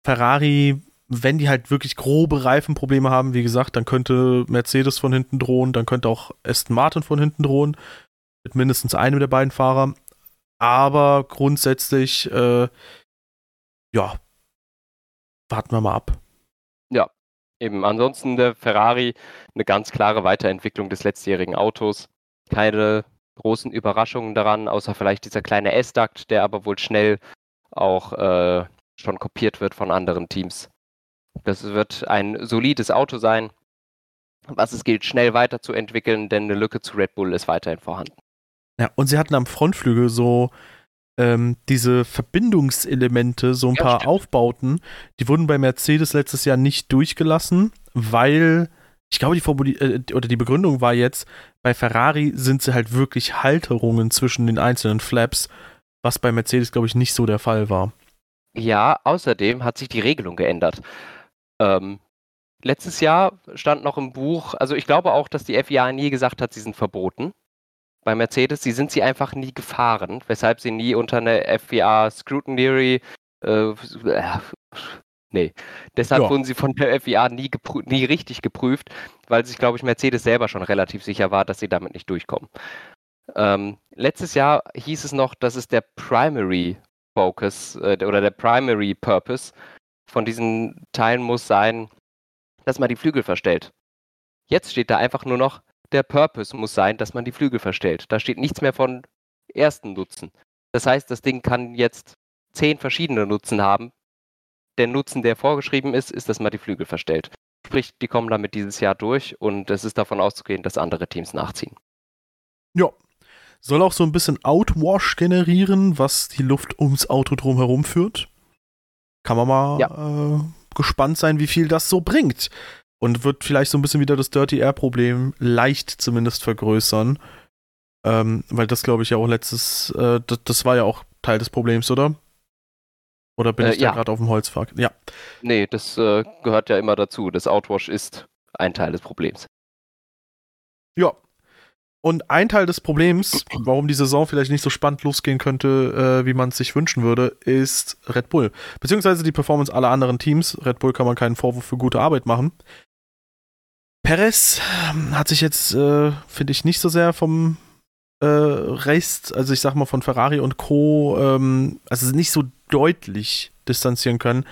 Ferrari, wenn die halt wirklich grobe Reifenprobleme haben, wie gesagt, dann könnte Mercedes von hinten drohen, dann könnte auch Aston Martin von hinten drohen. Mit mindestens einem der beiden Fahrer. Aber grundsätzlich, äh, ja, warten wir mal ab. Ja, eben. Ansonsten der Ferrari eine ganz klare Weiterentwicklung des letztjährigen Autos. Keine großen Überraschungen daran, außer vielleicht dieser kleine S-Duct, der aber wohl schnell auch äh, schon kopiert wird von anderen Teams. Das wird ein solides Auto sein, was es gilt, schnell weiterzuentwickeln, denn eine Lücke zu Red Bull ist weiterhin vorhanden. Ja, und sie hatten am Frontflügel so ähm, diese Verbindungselemente, so ein ja, paar stimmt. Aufbauten, die wurden bei Mercedes letztes Jahr nicht durchgelassen, weil ich glaube, die, Formuli äh, oder die Begründung war jetzt, bei Ferrari sind sie halt wirklich Halterungen zwischen den einzelnen Flaps, was bei Mercedes, glaube ich, nicht so der Fall war. Ja, außerdem hat sich die Regelung geändert. Ähm, letztes Jahr stand noch im Buch, also ich glaube auch, dass die FIA nie gesagt hat, sie sind verboten. Bei Mercedes, sie sind sie einfach nie gefahren, weshalb sie nie unter eine FIA Scrutiny äh, Nee. Deshalb ja. wurden sie von der FIA nie, nie richtig geprüft, weil sich, glaube ich, Mercedes selber schon relativ sicher war, dass sie damit nicht durchkommen. Ähm, letztes Jahr hieß es noch, dass es der Primary Focus äh, oder der Primary Purpose von diesen Teilen muss sein, dass man die Flügel verstellt. Jetzt steht da einfach nur noch, der Purpose muss sein, dass man die Flügel verstellt. Da steht nichts mehr von ersten Nutzen. Das heißt, das Ding kann jetzt zehn verschiedene Nutzen haben, der Nutzen, der vorgeschrieben ist, ist, dass man die Flügel verstellt. Sprich, die kommen damit dieses Jahr durch und es ist davon auszugehen, dass andere Teams nachziehen. Ja. Soll auch so ein bisschen Outwash generieren, was die Luft ums Auto drumherum führt. Kann man mal ja. äh, gespannt sein, wie viel das so bringt. Und wird vielleicht so ein bisschen wieder das Dirty Air-Problem leicht zumindest vergrößern. Ähm, weil das, glaube ich, ja auch letztes, äh, das, das, war ja auch Teil des Problems, oder? Oder bin äh, ich da ja. gerade auf dem Holzfach? Ja. Nee, das äh, gehört ja immer dazu. Das Outwash ist ein Teil des Problems. Ja. Und ein Teil des Problems, warum die Saison vielleicht nicht so spannend losgehen könnte, äh, wie man es sich wünschen würde, ist Red Bull. Beziehungsweise die Performance aller anderen Teams. Red Bull kann man keinen Vorwurf für gute Arbeit machen. Perez hat sich jetzt, äh, finde ich, nicht so sehr vom äh, Rest, also ich sag mal von Ferrari und Co., ähm, also nicht so deutlich distanzieren können.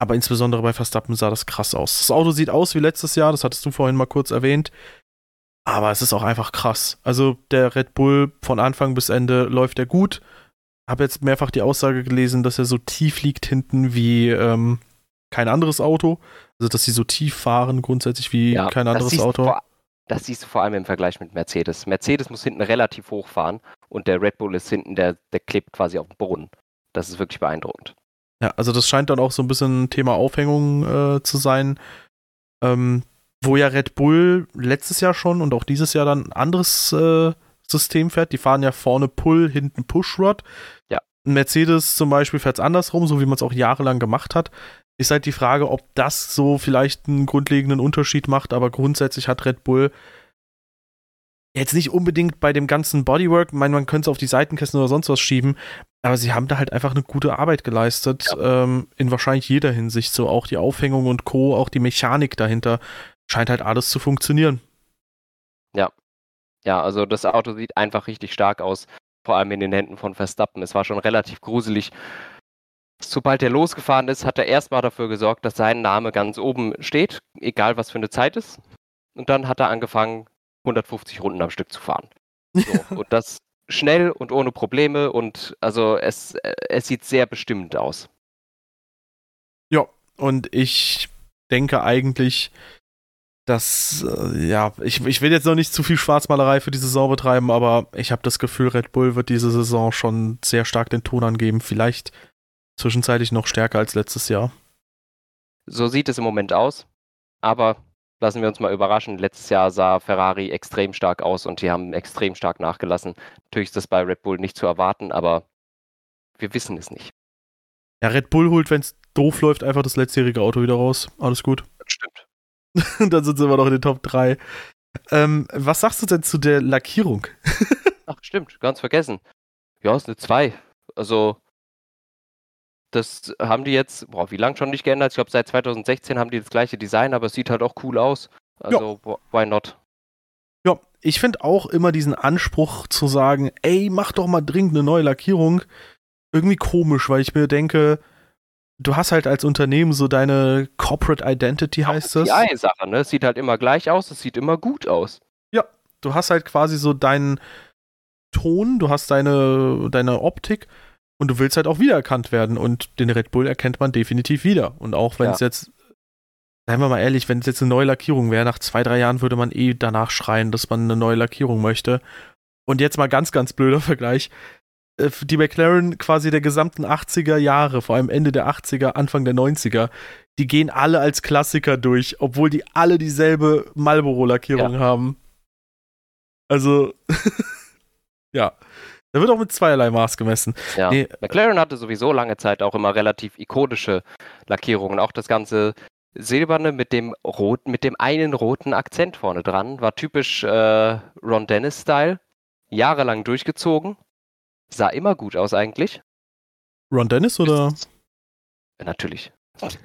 Aber insbesondere bei Verstappen sah das krass aus. Das Auto sieht aus wie letztes Jahr, das hattest du vorhin mal kurz erwähnt. Aber es ist auch einfach krass. Also der Red Bull von Anfang bis Ende läuft er gut. Habe jetzt mehrfach die Aussage gelesen, dass er so tief liegt hinten wie ähm, kein anderes Auto. Also dass sie so tief fahren grundsätzlich wie ja, kein anderes Auto. Vor, das siehst du vor allem im Vergleich mit Mercedes. Mercedes muss hinten relativ hoch fahren und der Red Bull ist hinten, der, der klebt quasi auf dem Boden. Das ist wirklich beeindruckend. Ja, also das scheint dann auch so ein bisschen Thema Aufhängung äh, zu sein. Ähm, wo ja Red Bull letztes Jahr schon und auch dieses Jahr dann ein anderes äh, System fährt. Die fahren ja vorne Pull, hinten Pushrod. Ja. Mercedes zum Beispiel fährt es andersrum, so wie man es auch jahrelang gemacht hat. Ist halt die Frage, ob das so vielleicht einen grundlegenden Unterschied macht, aber grundsätzlich hat Red Bull jetzt nicht unbedingt bei dem ganzen Bodywork, ich meine, man könnte es auf die Seitenkästen oder sonst was schieben, aber sie haben da halt einfach eine gute Arbeit geleistet, ja. ähm, in wahrscheinlich jeder Hinsicht, so auch die Aufhängung und Co., auch die Mechanik dahinter, scheint halt alles zu funktionieren. Ja. Ja, also das Auto sieht einfach richtig stark aus, vor allem in den Händen von Verstappen. Es war schon relativ gruselig, Sobald er losgefahren ist, hat er erstmal dafür gesorgt, dass sein Name ganz oben steht, egal was für eine Zeit ist. Und dann hat er angefangen, 150 Runden am Stück zu fahren. So, <laughs> und das schnell und ohne Probleme und also es, es sieht sehr bestimmt aus. Ja, und ich denke eigentlich, dass, äh, ja, ich, ich will jetzt noch nicht zu viel Schwarzmalerei für die Saison betreiben, aber ich habe das Gefühl, Red Bull wird diese Saison schon sehr stark den Ton angeben. Vielleicht Zwischenzeitlich noch stärker als letztes Jahr. So sieht es im Moment aus. Aber lassen wir uns mal überraschen. Letztes Jahr sah Ferrari extrem stark aus und die haben extrem stark nachgelassen. Natürlich ist das bei Red Bull nicht zu erwarten, aber wir wissen es nicht. Ja, Red Bull holt, wenn es doof läuft, einfach das letztjährige Auto wieder raus. Alles gut. Das stimmt. <laughs> Dann sind sie immer noch in den Top 3. Ähm, was sagst du denn zu der Lackierung? <laughs> Ach, stimmt, ganz vergessen. Ja, ist eine 2. Also, das haben die jetzt, boah, wie lange schon nicht geändert? Ich glaube, seit 2016 haben die das gleiche Design, aber es sieht halt auch cool aus. Also, ja. why not? Ja, ich finde auch immer diesen Anspruch zu sagen, ey, mach doch mal dringend eine neue Lackierung, irgendwie komisch, weil ich mir denke, du hast halt als Unternehmen so deine Corporate Identity, heißt das. Die Sache, ne? Es sieht halt immer gleich aus, es sieht immer gut aus. Ja, du hast halt quasi so deinen Ton, du hast deine, deine Optik und du willst halt auch wiedererkannt werden. Und den Red Bull erkennt man definitiv wieder. Und auch wenn es ja. jetzt, seien wir mal ehrlich, wenn es jetzt eine neue Lackierung wäre, nach zwei, drei Jahren würde man eh danach schreien, dass man eine neue Lackierung möchte. Und jetzt mal ganz, ganz blöder Vergleich. Äh, die McLaren quasi der gesamten 80er Jahre, vor allem Ende der 80er, Anfang der 90er, die gehen alle als Klassiker durch, obwohl die alle dieselbe Marlboro-Lackierung ja. haben. Also, <laughs> ja. Da wird auch mit zweierlei Maß gemessen. Ja. Nee, McLaren hatte sowieso lange Zeit auch immer relativ ikonische Lackierungen. Auch das ganze Silberne mit dem rot, mit dem einen roten Akzent vorne dran war typisch äh, Ron Dennis-Style. Jahrelang durchgezogen. Sah immer gut aus eigentlich. Ron Dennis oder? Natürlich.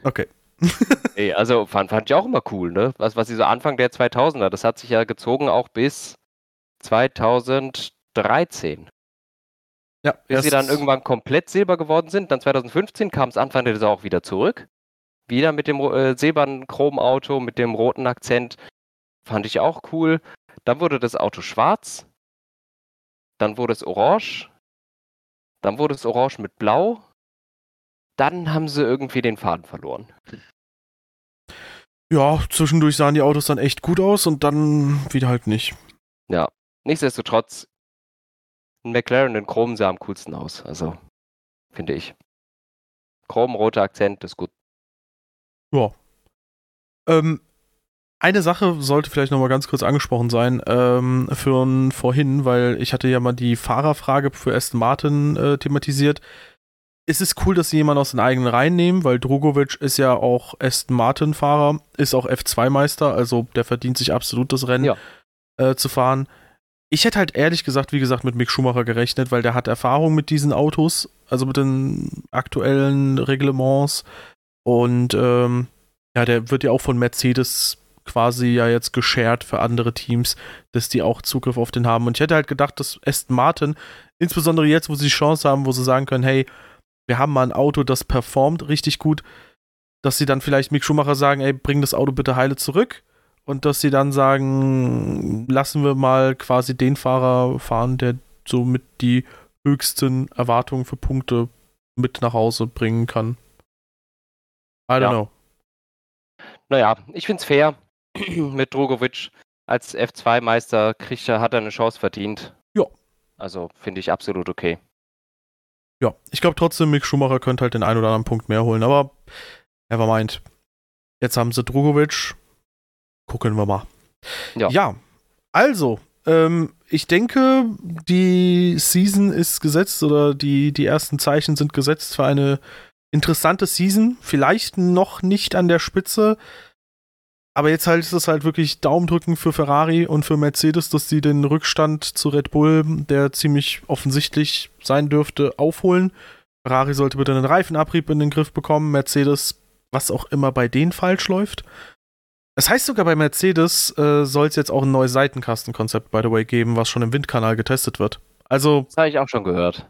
Okay. <laughs> Ey, also fand, fand ich auch immer cool, ne? Was, was sie so Anfang der 2000er, das hat sich ja gezogen auch bis 2013. Ja, bis sie dann irgendwann komplett silber geworden sind. Dann 2015 kam es Anfang der Saison auch wieder zurück. Wieder mit dem äh, silbernen Chromauto, mit dem roten Akzent. Fand ich auch cool. Dann wurde das Auto schwarz. Dann wurde es orange. Dann wurde es orange mit blau. Dann haben sie irgendwie den Faden verloren. Ja, zwischendurch sahen die Autos dann echt gut aus und dann wieder halt nicht. Ja, nichtsdestotrotz ein McLaren in Chrom sah am coolsten aus. Also, finde ich. Chrom, roter Akzent, ist gut. Ja. Ähm, eine Sache sollte vielleicht nochmal ganz kurz angesprochen sein ähm, für vorhin, weil ich hatte ja mal die Fahrerfrage für Aston Martin äh, thematisiert. Es ist cool, dass sie jemanden aus den eigenen Reihen nehmen, weil Drogovic ist ja auch Aston Martin-Fahrer, ist auch F2-Meister, also der verdient sich absolut das Rennen Ja. äh, zu fahren. Ich hätte halt ehrlich gesagt, wie gesagt, mit Mick Schumacher gerechnet, weil der hat Erfahrung mit diesen Autos, also mit den aktuellen Reglements. Und ähm, ja, der wird ja auch von Mercedes quasi ja jetzt geshared für andere Teams, dass die auch Zugriff auf den haben. Und ich hätte halt gedacht, dass Aston Martin, insbesondere jetzt, wo sie die Chance haben, wo sie sagen können, hey, wir haben mal ein Auto, das performt richtig gut, dass sie dann vielleicht Mick Schumacher sagen, ey, bring das Auto bitte heile zurück. Und dass sie dann sagen, lassen wir mal quasi den Fahrer fahren, der somit die höchsten Erwartungen für Punkte mit nach Hause bringen kann. I don't Ja. know. Naja, ich finde es fair. <clears throat> Mit Drogovic als F2-Meister kriegt er, hat er eine Chance verdient. Ja. Also finde ich absolut okay. Ja, ich glaube trotzdem, Mick Schumacher könnte halt den einen oder anderen Punkt mehr holen, aber never mind. Jetzt haben sie Drogovic. Gucken wir mal. Ja. ja also, ähm, ich denke, die Season ist gesetzt oder die, die ersten Zeichen sind gesetzt für eine interessante Season. Vielleicht noch nicht an der Spitze, aber jetzt halt ist es halt wirklich Daumendrücken für Ferrari und für Mercedes, dass sie den Rückstand zu Red Bull, der ziemlich offensichtlich sein dürfte, aufholen. Ferrari sollte bitte einen Reifenabrieb in den Griff bekommen. Mercedes, was auch immer bei denen falsch läuft. Es heißt sogar bei Mercedes äh, soll es jetzt auch ein neues Seitenkastenkonzept, by the way, geben, was schon im Windkanal getestet wird. Also, Das habe ich auch schon gehört.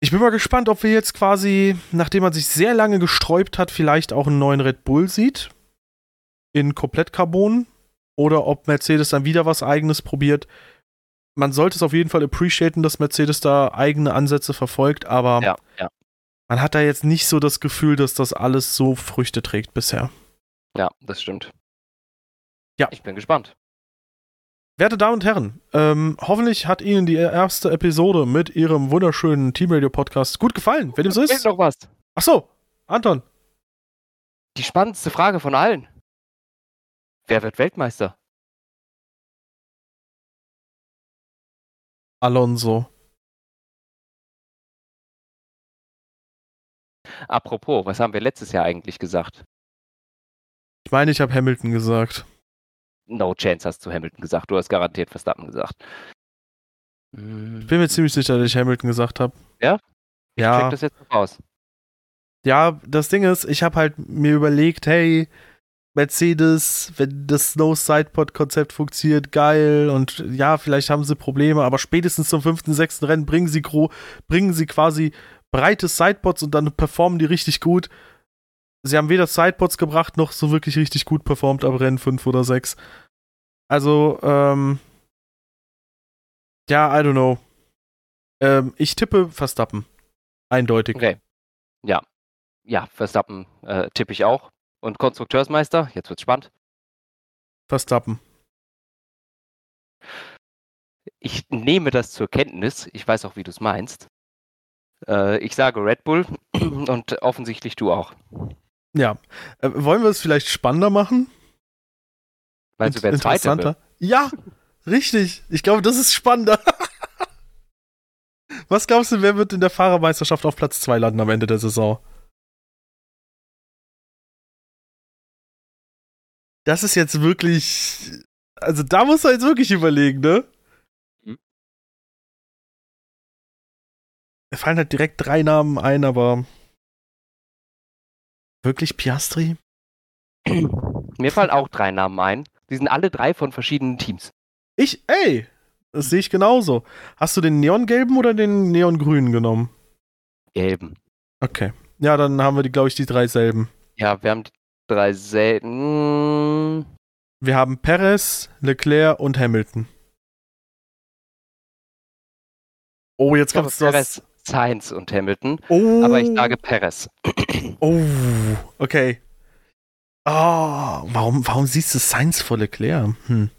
ich bin mal gespannt, ob wir jetzt quasi, nachdem man sich sehr lange gesträubt hat, vielleicht auch einen neuen Red Bull sieht. In Komplettcarbon. Oder ob Mercedes dann wieder was eigenes probiert. Man sollte es auf jeden Fall appreciaten, dass Mercedes da eigene Ansätze verfolgt, aber Ja, ja. man hat da jetzt nicht so das Gefühl, dass das alles so Früchte trägt bisher. Ja, das stimmt. Ja. Ich bin gespannt. Werte Damen und Herren, ähm, hoffentlich hat Ihnen die erste Episode mit Ihrem wunderschönen Team Radio Podcast gut gefallen. Wenn dem so ist. noch was. Ach so, Anton. Die spannendste Frage von allen. Wer wird Weltmeister? Alonso. Apropos, was haben wir letztes Jahr eigentlich gesagt? Ich meine, ich habe Hamilton gesagt. No chance hast du Hamilton gesagt. Du hast garantiert Verstappen gesagt. Hm, Ich bin mir ziemlich sicher, dass ich Hamilton gesagt habe. Ja? check Ja, das jetzt noch raus. ja, das Ding ist, ich habe halt mir überlegt, hey, Mercedes, wenn das Snow Sidepod Konzept funktioniert, geil und ja, vielleicht haben sie Probleme, aber spätestens zum fünften, sechsten Rennen bringen sie gro bringen sie quasi breite Sidepods und dann performen die richtig gut. Sie haben weder Sidepods gebracht, noch so wirklich richtig gut performt ab Rennen 5 oder 6. Also, ähm, ja, I don't know. Ähm, ich tippe Verstappen. Eindeutig. Okay. Ja. Ja, Verstappen äh, tippe ich auch. Und Konstrukteursmeister, jetzt wird's spannend. Verstappen. Ich nehme das zur Kenntnis. Ich weiß auch, wie du es meinst. Äh, ich sage Red Bull <clears throat> und offensichtlich du auch. Ja. Äh, wollen wir es vielleicht spannender machen? Meinst du, wird? Ja, richtig. Ich glaube, das ist spannender. <laughs> Was glaubst du, wer wird in der Fahrermeisterschaft auf Platz 2 landen am Ende der Saison? Das ist jetzt wirklich. Also, da muss man jetzt wirklich überlegen, ne? Hm. Mir fallen halt direkt drei Namen ein, aber. Wirklich Piastri? <clears throat> Mir fallen auch drei Namen ein. Die sind alle drei von verschiedenen Teams. Ich, ey, das sehe ich genauso. Hast du den neongelben oder den neongrünen genommen? Gelben. Okay. Ja, dann haben wir die, glaube ich, die drei selben. Ja, wir haben die drei selten. Wir haben Perez, Leclerc und Hamilton. Oh, jetzt kommt's was. Sainz und Hamilton. Oh, Aber ich sage Perez. Oh, okay. Oh, warum, warum siehst du Sainz vor Leclerc? Hm.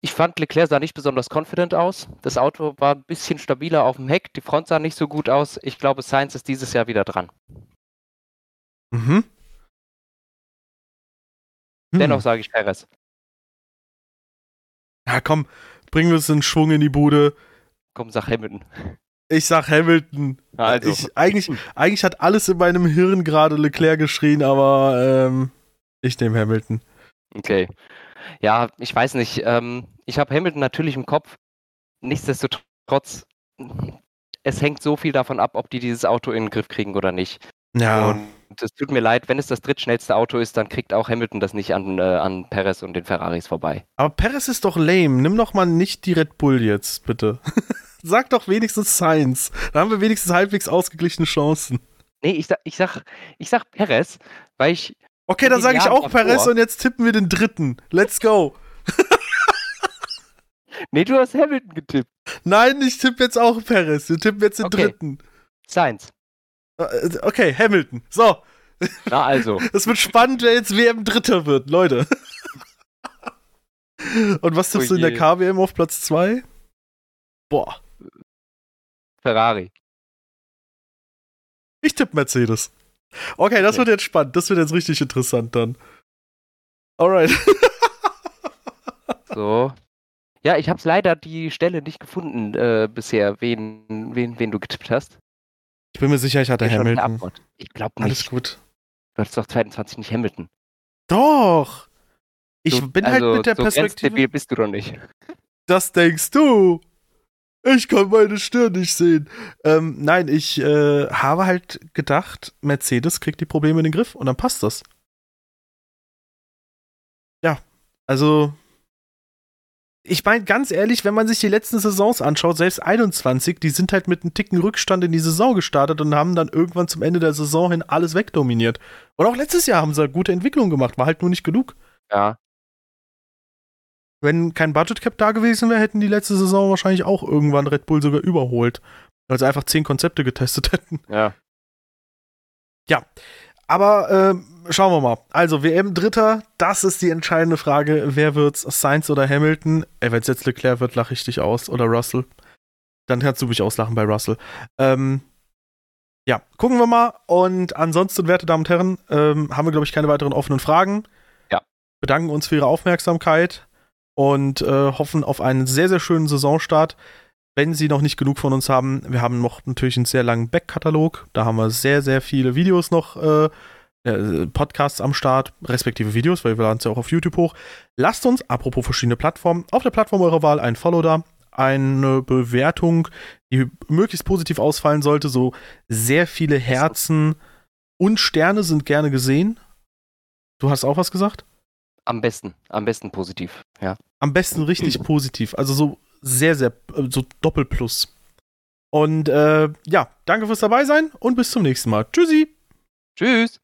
ich fand, Leclerc sah nicht besonders confident aus. Das Auto war ein bisschen stabiler auf dem Heck. Die Front sah nicht so gut aus. Ich glaube, Sainz ist dieses Jahr wieder dran. Mhm. Dennoch sage ich Perez. Ja, komm, bringen wir es in Schwung in die Bude. Komm, sag Hamilton. Ich sag Hamilton. Also. Ich, eigentlich, eigentlich hat alles in meinem Hirn gerade Leclerc geschrien, aber ähm, ich nehme Hamilton. Okay. Ja, ich weiß nicht. Ähm, ich habe Hamilton natürlich im Kopf. Nichtsdestotrotz, es hängt so viel davon ab, ob die dieses Auto in den Griff kriegen oder nicht. Ja. Und es tut mir leid, wenn es das drittschnellste Auto ist, dann kriegt auch Hamilton das nicht an, äh, an Perez und den Ferraris vorbei. Aber Perez ist doch lame. Nimm doch mal nicht die Red Bull jetzt, bitte. <laughs> Sag doch wenigstens Science. Da haben wir wenigstens halbwegs ausgeglichene Chancen. Nee, ich sag, ich sag, ich sag Perez, weil ich. Okay, dann sage ich auch Jahren Perez davor. und jetzt tippen wir den dritten. Let's go. <laughs> Nee, du hast Hamilton getippt. Nein, ich tippe jetzt auch Perez. Wir tippen jetzt den Okay. dritten. Sainz. Äh, Okay, Hamilton. So, Na also. <laughs> es wird spannend, wer jetzt WM Dritter wird, Leute. <laughs> Und was tippst Oh du in der. KWM auf Platz 2? Boah, Ferrari. ich tippe Mercedes. Okay, das Okay. wird jetzt spannend. Das wird jetzt richtig interessant dann. Alright. So. Ja, ich habe leider die Stelle nicht gefunden äh, bisher, wen, wen, wen du getippt hast. Ich bin mir sicher, ich hatte eine Hamilton. Ich glaube Alles nicht. gut. Du hattest doch 22 nicht Hamilton. Doch. Ich Du- bin also, halt mit der so Perspektive. bist du doch nicht. Das denkst du. Ich kann meine Stirn nicht sehen. Ähm, nein, ich äh, habe halt gedacht, Mercedes kriegt die Probleme in den Griff und dann passt das. Ja, also ich meine ganz ehrlich, wenn man sich die letzten Saisons anschaut, selbst 21, die sind halt mit einem Ticken Rückstand in die Saison gestartet und haben dann irgendwann zum Ende der Saison hin alles wegdominiert. Und auch letztes Jahr haben sie gute Entwicklungen gemacht, war halt nur nicht genug. Ja. Wenn kein Budget Cap da gewesen wäre, hätten die letzte Saison wahrscheinlich auch irgendwann Red Bull sogar überholt. Weil sie einfach zehn Konzepte getestet <laughs> hätten. Ja. Aber ähm, schauen wir mal. Also, WM Dritter, das ist die entscheidende Frage. Wer wird's? Sainz oder Hamilton? Ey, wenn es jetzt Leclerc wird, lache ich dich aus. Oder Russell. Dann kannst du mich auslachen bei Russell. Ähm, ja, gucken wir mal. Und ansonsten, werte Damen und Herren, ähm, haben wir, glaube ich, keine weiteren offenen Fragen. Ja. Bedanken uns für Ihre Aufmerksamkeit und äh, hoffen auf einen sehr, sehr schönen Saisonstart. Wenn Sie noch nicht genug von uns haben, wir haben noch natürlich einen sehr langen Backkatalog. Da haben wir sehr, sehr viele Videos noch, äh, äh, Podcasts am Start, respektive Videos, weil wir laden es ja auch auf YouTube hoch. Lasst uns, apropos verschiedene Plattformen, auf der Plattform eurer Wahl ein Follow da, eine Bewertung, die möglichst positiv ausfallen sollte. So sehr viele Herzen und Sterne sind gerne gesehen. Du hast auch was gesagt? Am besten. Am besten positiv. Ja. Am besten richtig <clears throat> positiv. Also so sehr, sehr, äh, so Doppelplus. Und äh, ja, danke fürs dabei sein und bis zum nächsten Mal. Tschüssi! Tschüss.